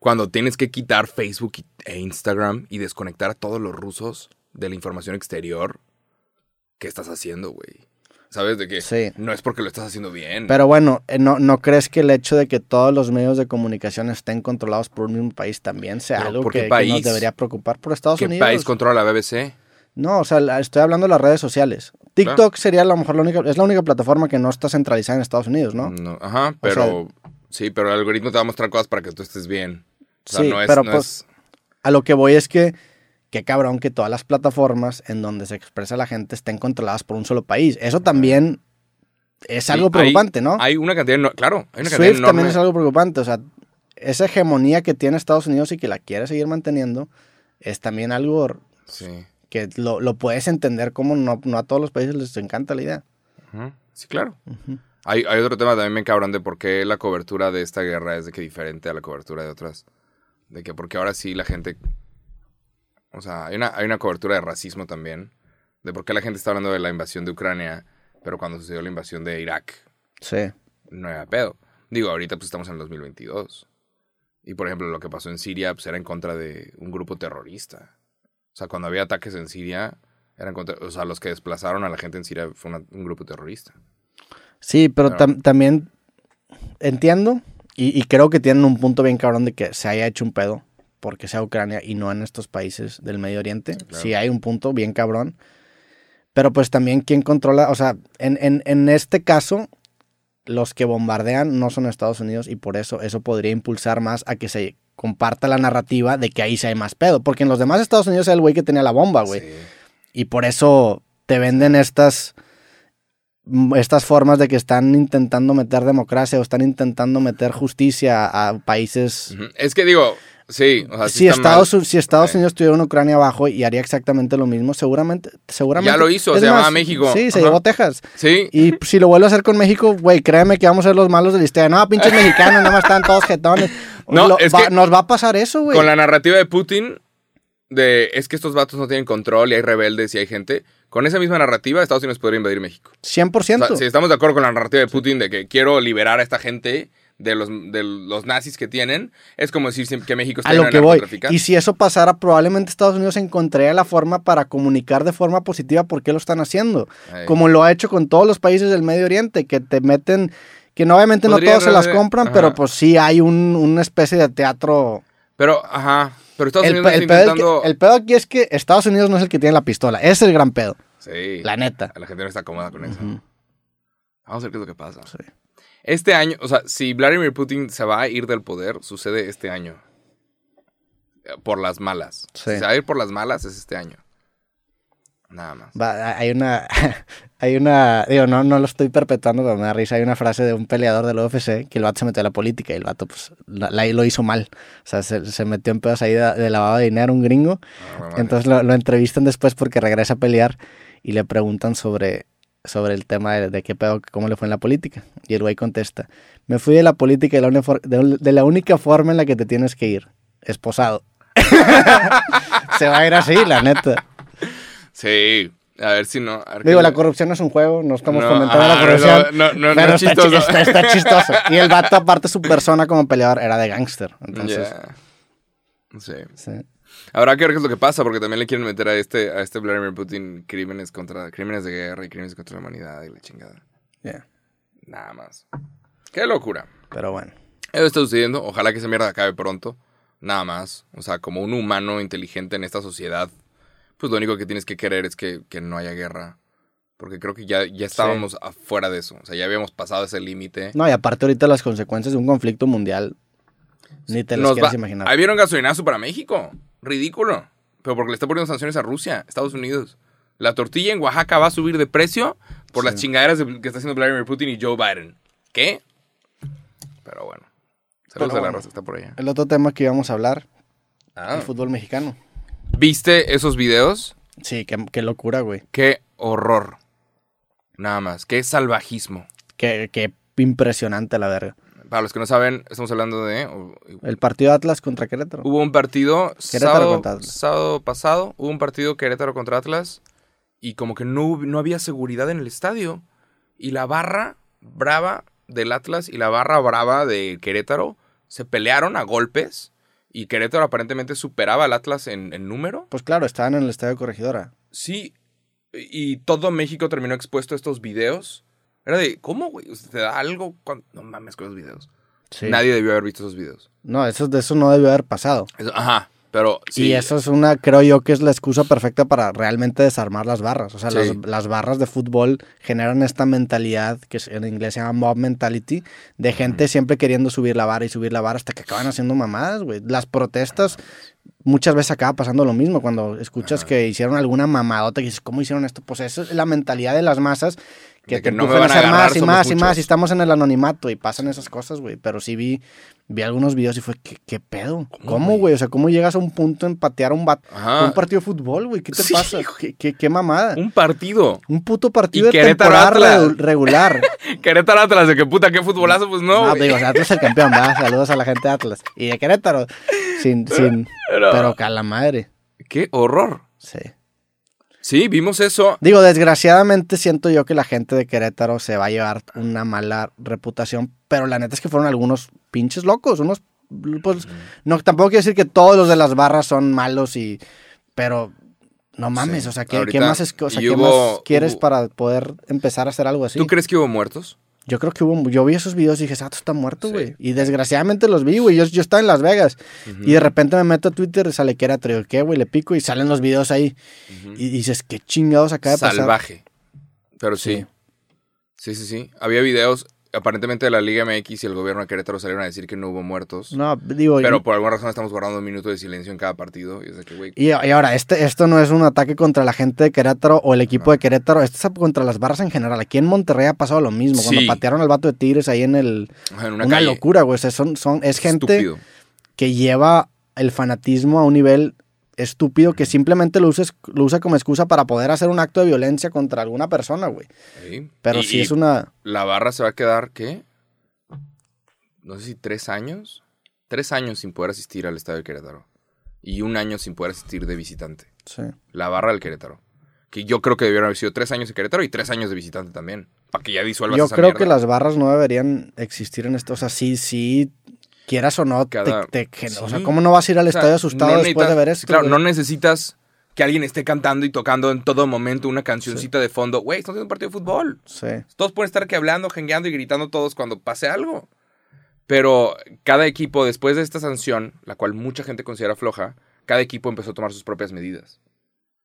cuando tienes que quitar Facebook y- e Instagram y desconectar a todos los rusos de la información exterior, ¿qué estás haciendo, güey? ¿Sabes de qué? Sí. No es porque lo estás haciendo bien. Pero bueno, eh, ¿no, ¿no crees que el hecho de que todos los medios de comunicación estén controlados por un mismo país también sea Pero, algo ¿por que, qué que nos país? debería preocupar por Estados ¿Qué Unidos? país controla la BBC? No, o sea, estoy hablando de las redes sociales. TikTok sería a lo mejor la única, es la única plataforma que no está centralizada en Estados Unidos, ¿no? Ajá, pero... sí, pero el algoritmo te va a mostrar cosas para que tú estés bien. O sea, Sí, no es... pero no pues- es- A lo que voy es que, qué cabrón que todas las plataformas en donde se expresa la gente estén controladas por un solo país. Eso también es sí, algo hay- preocupante, ¿no? Hay una cantidad... no- claro, hay una cantidad Swift enorme. también es algo preocupante. O sea, esa hegemonía que tiene Estados Unidos y que la quiere seguir manteniendo es también algo Sí. que lo, lo puedes entender como no, no a todos los países les encanta la idea. Sí, claro. hay, hay otro tema también cabrón de por qué la cobertura de esta guerra es de que diferente a la cobertura de otras. De que porque ahora sí la gente... O sea, hay una, hay una cobertura de racismo también. De por qué la gente está hablando de la invasión de Ucrania, pero cuando sucedió la invasión de Irak, Sí. no era pedo. Digo, ahorita pues estamos en el 2022. Y por ejemplo, lo que pasó en Siria pues era en contra de un grupo terrorista. O sea, cuando había ataques en Siria, Eran contra- o sea, los que desplazaron a la gente en Siria fue una- un grupo terrorista. Sí, pero Pero- tam- también entiendo y, y creo que tienen un punto bien cabrón de que se haya hecho un pedo porque sea Ucrania y no en estos países del Medio Oriente. Claro. Sí hay un punto bien cabrón. Pero pues también quién controla, o sea, en, en, en este caso, los que bombardean no son Estados Unidos y por eso eso podría impulsar más a que se comparta la narrativa de que ahí sí hay más pedo. Porque en los demás Estados Unidos era el güey que tenía la bomba, güey. Sí. Y por eso te venden estas, mm, estas formas de que están intentando meter democracia o están intentando meter justicia a países. Es que digo, sí, o sea, sí Si Estados, mal. U- si Estados Sí. Unidos tuviera una Ucrania abajo y haría exactamente lo mismo, seguramente. seguramente Ya lo hizo, es se llamaba México. Sí, se Ajá. llevó Texas. Sí, Y si lo vuelve a hacer con México, güey, créeme que vamos a ser los malos de la historia. No, pinches mexicanos, nada más están todos jetones. No, Lo- es va- que- nos va a pasar eso, güey. con la narrativa de Putin de es que estos vatos no tienen control y hay rebeldes y hay gente. Con esa misma narrativa, Estados Unidos podría invadir México. 100%. O sea, si estamos de acuerdo con la narrativa de Putin de que quiero liberar a esta gente de los, de los nazis que tienen, es como decir que México está a lo que voy. Y si eso pasara, probablemente Estados Unidos encontraría la forma para comunicar de forma positiva por qué lo están haciendo. Ahí. Como lo ha hecho con todos los países del Medio Oriente, que te meten, que no, obviamente no todos se las compran, ajá. pero pues sí hay un- una especie de teatro. Pero, ajá. Pero Estados El, Unidos está el pedo, intentando. el pedo aquí es que Estados Unidos no es el que tiene la pistola, es el gran pedo, Sí. la neta. La gente no está cómoda con eso. Vamos a ver qué es lo que pasa. Sí. Este año, o sea, si Vladimir Putin se va a ir del poder, sucede este año. Eh, Por las malas. Sí. Si se va a ir por las malas, es este año. Nada más. Va, hay una, hay una, digo, no, no lo estoy perpetuando, pero me da risa. Hay una frase de un peleador del UFC que el vato se metió a la política y el vato, pues, la, la- lo hizo mal. O sea, se, se metió en pedos ahí de, de lavado de dinero, un gringo. Ah, bueno, Entonces lo, lo entrevistan después porque regresa a pelear y le preguntan sobre, sobre el tema de, de qué pedo, cómo le fue en la política. Y el güey contesta, me fui de la política de la, uni- de, de la única forma en la que te tienes que ir, esposado. se va a ir así, la neta. Sí. A ver si no. Digo, la corrupción no es un juego, no estamos No, fomentando la ajá, corrupción. no, no, no, pero está, chi- chistoso. está- está chistoso. Y el vato, aparte, su persona como peleador era de gángster. Entonces. Sí. sí. Habrá que ver qué es lo que pasa, porque también le quieren meter a este, a este Vladimir Putin crímenes contra crímenes de guerra y crímenes contra la humanidad y la chingada. yeah. Nada más. Qué locura. Pero bueno. Eso está sucediendo. Ojalá que esa mierda acabe pronto. Nada más. O sea, como un humano inteligente en esta sociedad, pues lo único que tienes que querer es que, que no haya guerra. Porque creo que ya, ya estábamos afuera de eso. O sea, ya habíamos pasado ese límite. No, y aparte ahorita las consecuencias de un conflicto mundial ni te las Nos quieres va- imaginar. Ahí vieron gasolinazo para México. Ridículo. Pero porque le está poniendo sanciones a Rusia, Estados Unidos. La tortilla en Oaxaca va a subir de precio por Sí. las chingaderas de- que está haciendo Vladimir Putin y Joe Biden. ¿Qué? Pero bueno. Saludos a la raza que está por allá. El otro tema que íbamos a hablar, Ah. el fútbol mexicano. ¿Viste esos videos? Sí, qué, qué locura, güey. Qué horror. Nada más. Qué salvajismo. Qué, qué impresionante la verga. Para los que no saben, estamos hablando de... o- El partido Atlas contra Querétaro. Hubo un partido Querétaro sábado, contra Atlas. sábado pasado, hubo un partido Querétaro contra Atlas y como que no, no había seguridad en el estadio. Y la barra brava del Atlas y la barra brava de Querétaro se pelearon a golpes y Querétaro aparentemente superaba al Atlas en, en número. Pues claro, estaban en el estadio Corregidora. Sí, y todo México terminó expuesto a estos videos. Era de, ¿cómo, güey? Sea, ¿Te da algo? cuando- No mames con los videos. Sí. Nadie debió haber visto esos videos. No, eso, de eso no debió haber pasado. Eso- ajá, pero sí. Y eso es una, creo yo que es la excusa perfecta para realmente desarmar las barras. O sea, Sí. las, las barras de fútbol generan esta mentalidad que en inglés se llama mob mentality, de gente siempre queriendo subir la barra y subir la barra hasta que acaban haciendo mamadas, güey. Las protestas, muchas veces acaba pasando lo mismo cuando escuchas Ajá. que hicieron alguna mamadota y dices, ¿cómo hicieron esto? Pues eso es la mentalidad de las masas que, te que no me van a hacer más y más y más y estamos en el anonimato y pasan esas cosas, güey. Pero sí vi, vi algunos videos y fue, ¿qué, qué pedo? ¿Cómo, ¿Cómo, güey? O sea, ¿cómo llegas a un punto en patear un, bat Ajá. un partido de fútbol, güey? ¿Qué te Sí, pasa? ¿Qué, qué, qué mamada? Un partido. Un puto partido Y de temporada Atlas. regular. Querétaro Atlas, de que puta, qué futbolazo, pues no. No, digo, o sea, Atlas es el campeón, ¿verdad? Saludos a la gente de Atlas. Y de Querétaro. Sin, sin, Pero- pero cala madre. Qué horror. Sí. Sí, vimos eso. Digo, desgraciadamente siento yo que la gente de Querétaro se va a llevar una mala reputación, pero la neta es que fueron algunos pinches locos, unos pues no tampoco quiero decir que todos los de las barras son malos y pero No mames, Sí. o sea, ¿qué, más, es, o sea, y ¿qué hubo- más quieres hubo- para poder empezar a hacer algo así? ¿Tú crees que hubo muertos? Yo creo que hubo, yo vi esos videos y dije, Sato está muerto, Sí. güey. Y desgraciadamente los vi, güey. Yo, yo estaba en Las Vegas y de repente me meto a Twitter y sale que era trio, ¿qué, güey? Le pico y salen los videos ahí. Y dices, qué chingados acaba de pasar. Salvaje. Pero sí. Sí. Sí, sí, sí. Había videos, aparentemente la Liga MX y el gobierno de Querétaro salieron a decir que no hubo muertos. No, digo, pero y- por alguna razón estamos guardando un minuto de silencio en cada partido. Y es de que, güey, y, y ahora, este, esto no es un ataque contra la gente de Querétaro o el equipo de Querétaro, esto es contra las barras en general. Aquí en Monterrey ha pasado lo mismo. Sí. Cuando patearon al vato de Tigres ahí en el... en Una, locura, güey. O sea, son, son, es gente Estúpido. que lleva el fanatismo a un nivel estúpido que simplemente lo, uses, lo usa como excusa para poder hacer un acto de violencia contra alguna persona, güey. Sí. Pero Y- sí es una... La barra se va a quedar, ¿qué? No sé si tres años. Tres años sin poder asistir al estadio de Querétaro. Y un año sin poder asistir de visitante. Sí. La barra del Querétaro. Que yo creo que debieron haber sido tres años de Querétaro y tres años de visitante también. Para que ya disuelvas Yo esa creo mierda. que las barras no deberían existir en esto. O sea, sí, sí, quieras o no, te- Cada- te- que- o sea. ¿cómo no vas a ir al O sea, estadio asustado no después de ver esto? Claro, güey? no necesitas que alguien esté cantando y tocando en todo momento una cancioncita de fondo. Güey, estamos en un partido de fútbol. Sí. Todos pueden estar aquí hablando, jengueando y gritando todos cuando pase algo. Pero cada equipo, después de esta sanción, la cual mucha gente considera floja, cada equipo empezó a tomar sus propias medidas.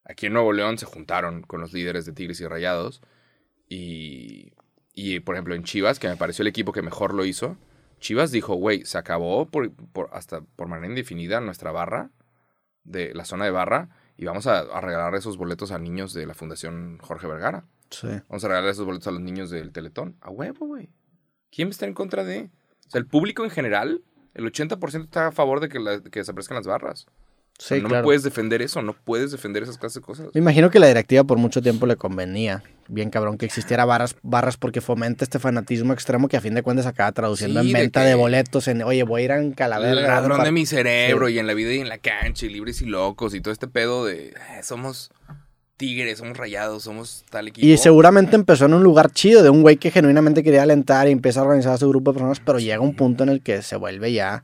Aquí en Nuevo León se juntaron con los líderes de Tigres y Rayados. Y, y por ejemplo, en Chivas, que me pareció el equipo que mejor lo hizo, Chivas dijo, güey, se acabó por, por- hasta por manera indefinida nuestra barra, de la zona de barra, y vamos a, a regalar esos boletos a niños de la Fundación Jorge Vergara. Sí. Vamos a regalar esos boletos a los niños del Teletón. A huevo, güey. ¿Quién estar en contra de? O sea, el público en general, el 80% está a favor de que, la- que desaparezcan las barras. Sí, no claro. puedes defender eso, no puedes defender esas clases de cosas. Me imagino que la directiva por mucho tiempo le convenía, bien cabrón, que existiera barras, barras porque fomenta este fanatismo extremo que a fin de cuentas acaba traduciendo Sí, en de venta de, boletos en, oye, voy a ir en Calavera. el ladrón de mi cerebro Sí. y en la vida y en la cancha y libres y locos y todo este pedo de eh, somos tigres, somos rayados, somos tal equipo. Y seguramente empezó en un lugar chido, de un güey que genuinamente quería alentar y empieza a organizar a su grupo de personas, pero llega un punto en el que se vuelve ya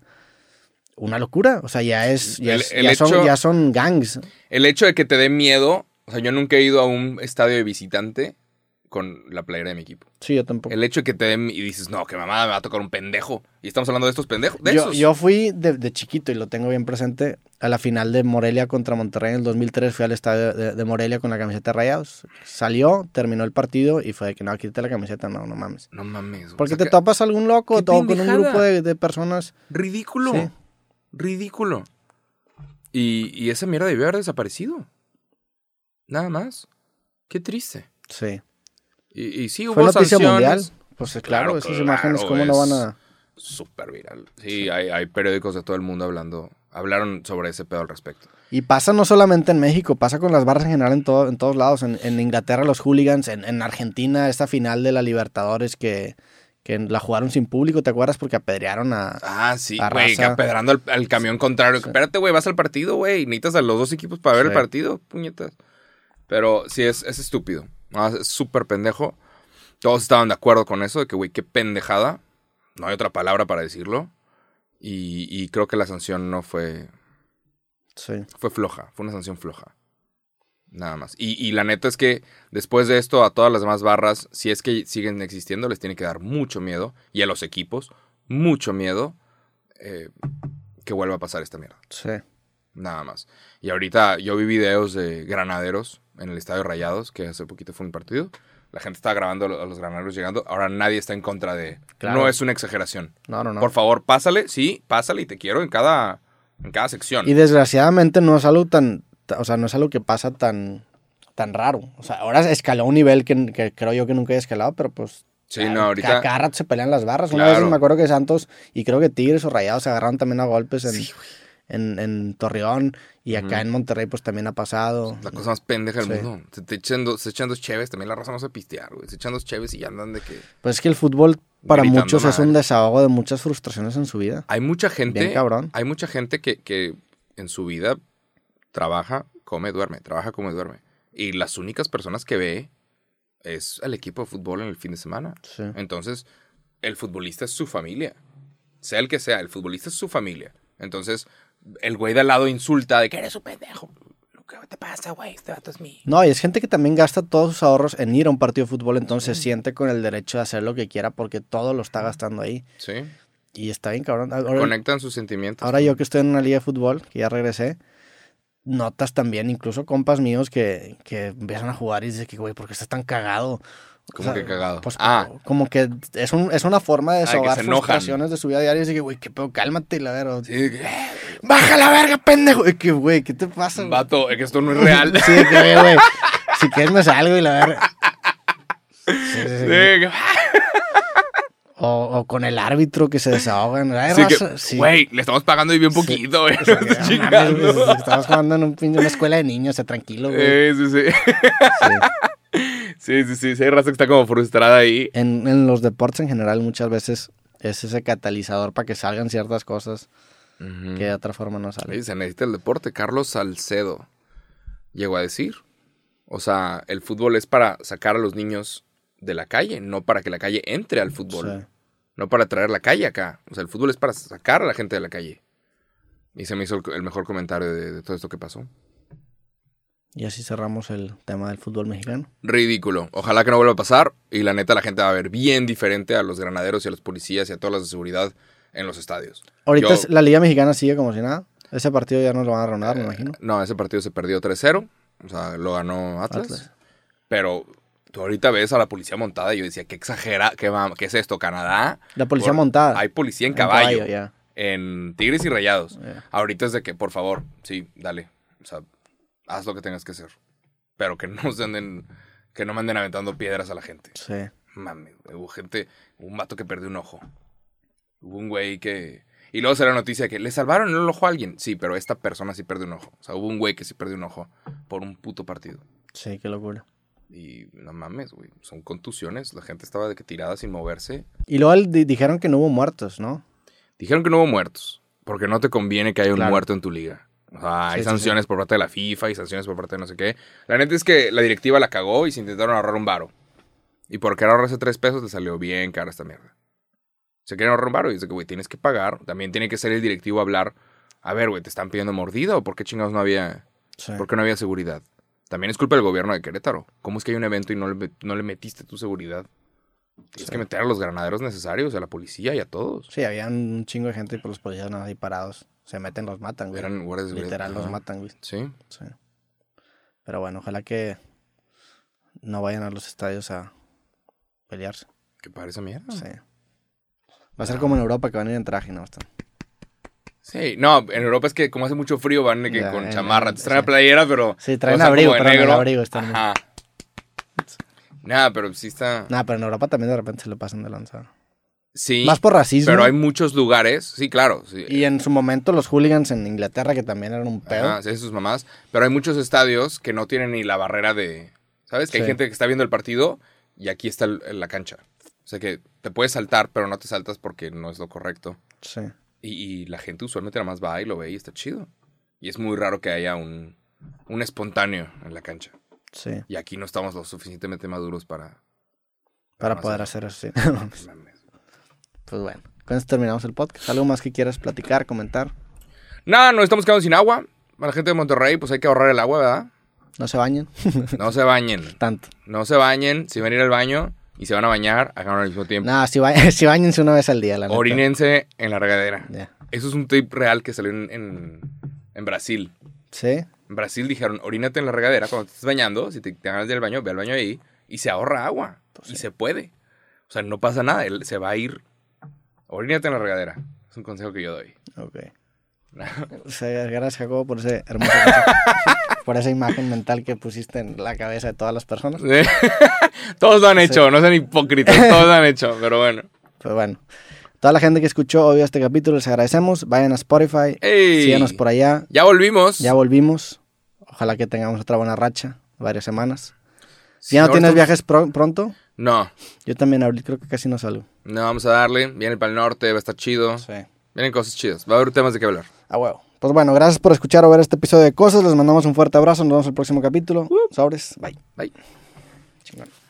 una locura. O sea, ya es, ya, El- es- el ya son, ya son gangs. El hecho de que te dé miedo, o sea, yo nunca he ido a un estadio de visitante con la playera de mi equipo. Sí, yo tampoco. El hecho de que te den y dices, no, que mamada me va a tocar un pendejo. Y estamos hablando de estos pendejos. De Yo, esos. yo fui de, de chiquito y lo tengo bien presente a la final de Morelia contra Monterrey en el 2003. Fui al estadio de, de Morelia con la camiseta Rayados. Salió, terminó el partido y fue de que no, quítate la camiseta, no, no mames. No mames. Porque O sea, te topas a algún loco o con un grupo de, de personas. que- Ridículo. Sí. Ridículo. Y, y esa mierda debió haber desaparecido. Nada más. Qué triste. Sí. Y, y sí, hubo Fue noticia sanciones. mundial. Pues claro, Claro, esas claro, imágenes, ¿cómo no van a...? Súper viral. Sí, hay, hay periódicos de todo el mundo hablando. Hablaron sobre ese pedo al respecto. Y pasa no solamente en México, pasa con las barras en general en, todo, en todos lados. En, en Inglaterra los hooligans, en, en Argentina esta final de la Libertadores que, que la jugaron sin público, ¿te acuerdas? Porque apedrearon a... Ah, sí, güey, apedrando al, al camión contrario. Espérate, güey, vas al partido, güey. Necesitas a los dos equipos para ver Sí. el partido, puñetas. Pero sí, es, es estúpido. No, es súper pendejo. Todos estaban de acuerdo con eso, de que, güey, qué pendejada. No hay otra palabra para decirlo. Y, y creo que la sanción no fue, Sí. fue floja. Fue una sanción floja. Nada más. Y, y la neta es que después de esto, a todas las demás barras, si es que siguen existiendo, les tiene que dar mucho miedo. Y a los equipos, mucho miedo eh, que vuelva a pasar esta mierda. Sí. Nada más. Y ahorita yo vi videos de granaderos en el Estadio Rayados, que hace poquito fue un partido. La gente estaba grabando a los granaderos llegando. Ahora nadie está en contra de... Claro. No es una exageración. No, no, no. Por favor, pásale. Sí, pásale y te quiero en cada, en cada sección. Y desgraciadamente no es algo tan, ta- o sea, no es algo que pasa tan, tan raro. O sea, ahora escaló a un nivel que, que creo yo que nunca he escalado, pero pues... Sí, no, ahorita- Cada, rato se pelean las barras. Una Claro. vez me acuerdo que Santos y creo que Tigres o Rayados se agarraron también a golpes en, Sí, en, en Torreón y acá en Monterrey pues también ha pasado. La cosa más pendeja del Sí. mundo. Se, te echan dos, se echan dos cheves. También la raza no se pistear, güey. Se echan dos cheves y ya andan de que... Pues es que el fútbol para muchos es un desahogo de muchas frustraciones en su vida. Hay mucha gente... Bien cabrón. Hay mucha gente que, que en su vida trabaja, come, duerme. Trabaja, come, duerme. Y las únicas personas que ve es el equipo de fútbol en el fin de semana. Sí. Entonces, el futbolista es su familia. Sea el que sea, el futbolista es su familia. Entonces, el güey de al lado insulta de que eres un pendejo. ¿Qué te pasa, güey? Este vato es mío. No, y es gente que también gasta todos sus ahorros en ir a un partido de fútbol, entonces se siente con el derecho de hacer lo que quiera porque todo lo está gastando ahí. Sí. Y está bien, cabrón. Ahora, Conectan sus sentimientos. ahora yo que estoy en una liga de fútbol, que ya regresé, notas también, incluso compas míos que, que empiezan a jugar y dicen que, güey, ¿por qué estás tan cagado? ¿Cómo que cagado? Pues Ah. como- como que es, un, es una forma de que desahogar enojan. frustraciones de su vida diaria y dice que, güey, qué pedo, cálmate, la verdad. Sí, que, Baja la verga, pendejo. Y que, güey, ¿qué te pasa? güey? Vato, es que esto no es real. Sí, que, güey, si quieres me salgo y la verga. Sí, sí, sí. Sí, O, o con el árbitro que se desahogan. Sí, sí. güey, le estamos pagando y bien poquito, güey. O sea, no güey, chingando. Estamos jugando en un una escuela de niños, o sea, tranquilo, güey. Eh, sí, sí. Sí. Sí, sí, sí. Sí, hay raza que está como frustrada ahí. En, en los deportes en general muchas veces es ese catalizador para que salgan ciertas cosas que de otra forma no salen. Sí, se necesita el deporte. Carlos Salcedo llegó a decir. O sea, el fútbol es para sacar a los niños de la calle, no para que la calle entre al fútbol. Sí. No para traer la calle acá. O sea, el fútbol es para sacar a la gente de la calle. Y se me hizo el, el mejor comentario de, de todo esto que pasó. Y así cerramos el tema del fútbol mexicano. Ridículo. Ojalá que no vuelva a pasar. Y la neta, la gente va a ver bien diferente a los granaderos y a los policías y a todas las de seguridad en los estadios. Ahorita Yo- la Liga Mexicana sigue como si nada. Ese partido ya nos lo van a reanudar, me imagino. No, ese partido se perdió 3-0. O sea, lo ganó Atlas. Atlas. Pero tú ahorita ves a la policía montada y yo decía, qué exagera, qué, qué es esto, Canadá. La policía Por- montada. Hay policía en En caballo, ya. en Tigres y Rayados. Ya. Ahorita es de que, por favor, sí, dale. O sea, haz lo que tengas que hacer. Pero que no se anden, que no me anden aventando piedras a la gente. Sí. Güey, hubo gente, hubo un vato que perdió un ojo. Hubo un güey que... Y luego salió la noticia que le salvaron el ojo a alguien. Sí, pero esta persona sí perdió un ojo. O sea, hubo un güey que sí perdió un ojo por un puto partido. Sí, qué locura. Y no mames, güey. Son contusiones. La gente estaba de que tirada sin moverse. Y luego di- dijeron que no hubo muertos, ¿no? Dijeron que no hubo muertos. Porque no te conviene que haya un muerto en tu liga. O sea, hay Sí, sí, sanciones por parte de la FIFA y sanciones por parte de no sé qué. La neta es que la directiva la cagó y se intentaron ahorrar un varo. Y por querer ahorrarse tres pesos le salió bien cara esta mierda. Se quieren ahorrar un varo y dice que, güey, tienes que pagar. También tiene que ser el directivo a hablar. A ver, güey, ¿te están pidiendo mordida o por qué chingados no había, por qué no había seguridad? También es culpa del gobierno de Querétaro. ¿Cómo es que hay un evento y no le, no le metiste tu seguridad? Tienes Sí. que meter a los granaderos necesarios, a la policía y a todos. Sí, había un chingo de gente y por los policías no ahí parados. Se meten, los matan, güey. Eran guardias de. Literal, los matan, güey. Sí. Sí. Pero bueno, ojalá que no vayan a los estadios a pelearse. ¿Qué parece mierda? Sí. Va a ser como en Europa que van a ir en traje, ¿no? Están- Sí, no, en Europa es que como hace mucho frío van que Ya, con en- chamarra. Te traen sí. playera, pero. Sí, traen abrigo, pero en negro. abrigo están. Ajá. Nada, pero sí está. Nada, pero en Europa también de repente se le pasan de lanzar. Sí. Más por racismo. Pero hay muchos lugares. Sí, claro. Sí. Y en su momento los hooligans en Inglaterra, que también eran un pedo. Ajá, sí, sus mamás. Pero hay muchos estadios que no tienen ni la barrera de. ¿Sabes? Que hay gente que está viendo el partido y aquí está el- la cancha. O sea que te puedes saltar, pero no te saltas porque no es lo correcto. Sí. Y, y la gente usualmente nada más va y lo ve y está chido. Y es muy raro que haya un, un espontáneo en la cancha. Sí. Y aquí no estamos lo suficientemente maduros para... Para poder hacer- hacer eso, sí. Mames. pues bueno, con esto terminamos el podcast. ¿Algo más que quieras platicar, comentar? Nada, nos estamos quedando sin agua. A la gente de Monterrey, pues hay que ahorrar el agua, ¿verdad? No se bañen No se bañen. tanto. No se bañen. Si van a ir al baño y se van a bañar, hagan al mismo tiempo. Nada, si, ba si bañense una vez al día, la neta. Orínense en la regadera. Ya. Eso es un tip real que salió en, en, en Brasil. Sí. En Brasil dijeron, orínate en la regadera cuando te estés bañando. Si te, te ganas de ir al baño, ve al baño ahí. Y se ahorra agua. y se puede. O sea, no pasa nada. Él se va a ir. Orínate en la regadera. Es un consejo que yo doy. Ok. O sea, gracias, Jacobo, por ese hermoso por esa imagen mental que pusiste en la cabeza de todas las personas. todos lo han hecho. No sean hipócritas. Todos lo han hecho. Pero bueno. Pues bueno. Toda la gente que escuchó hoy este capítulo, les agradecemos. Vayan a Spotify. ¡Ey! Síganos por allá. Ya volvimos. Ya volvimos. Ojalá que tengamos otra buena racha. Varias semanas. ¿Ya no tienes estamos- viajes pro- pronto? No. Yo también ahorita creo que casi no salgo. No, vamos a darle. Viene para el norte. Va a estar chido. Sí. Vienen cosas chidas. Va a haber temas de qué hablar. A huevo. Pues bueno, gracias por escuchar o ver este episodio de Cosas. Les mandamos un fuerte abrazo. Nos vemos en el próximo capítulo. Sobres. Bye. Bye. Chingón.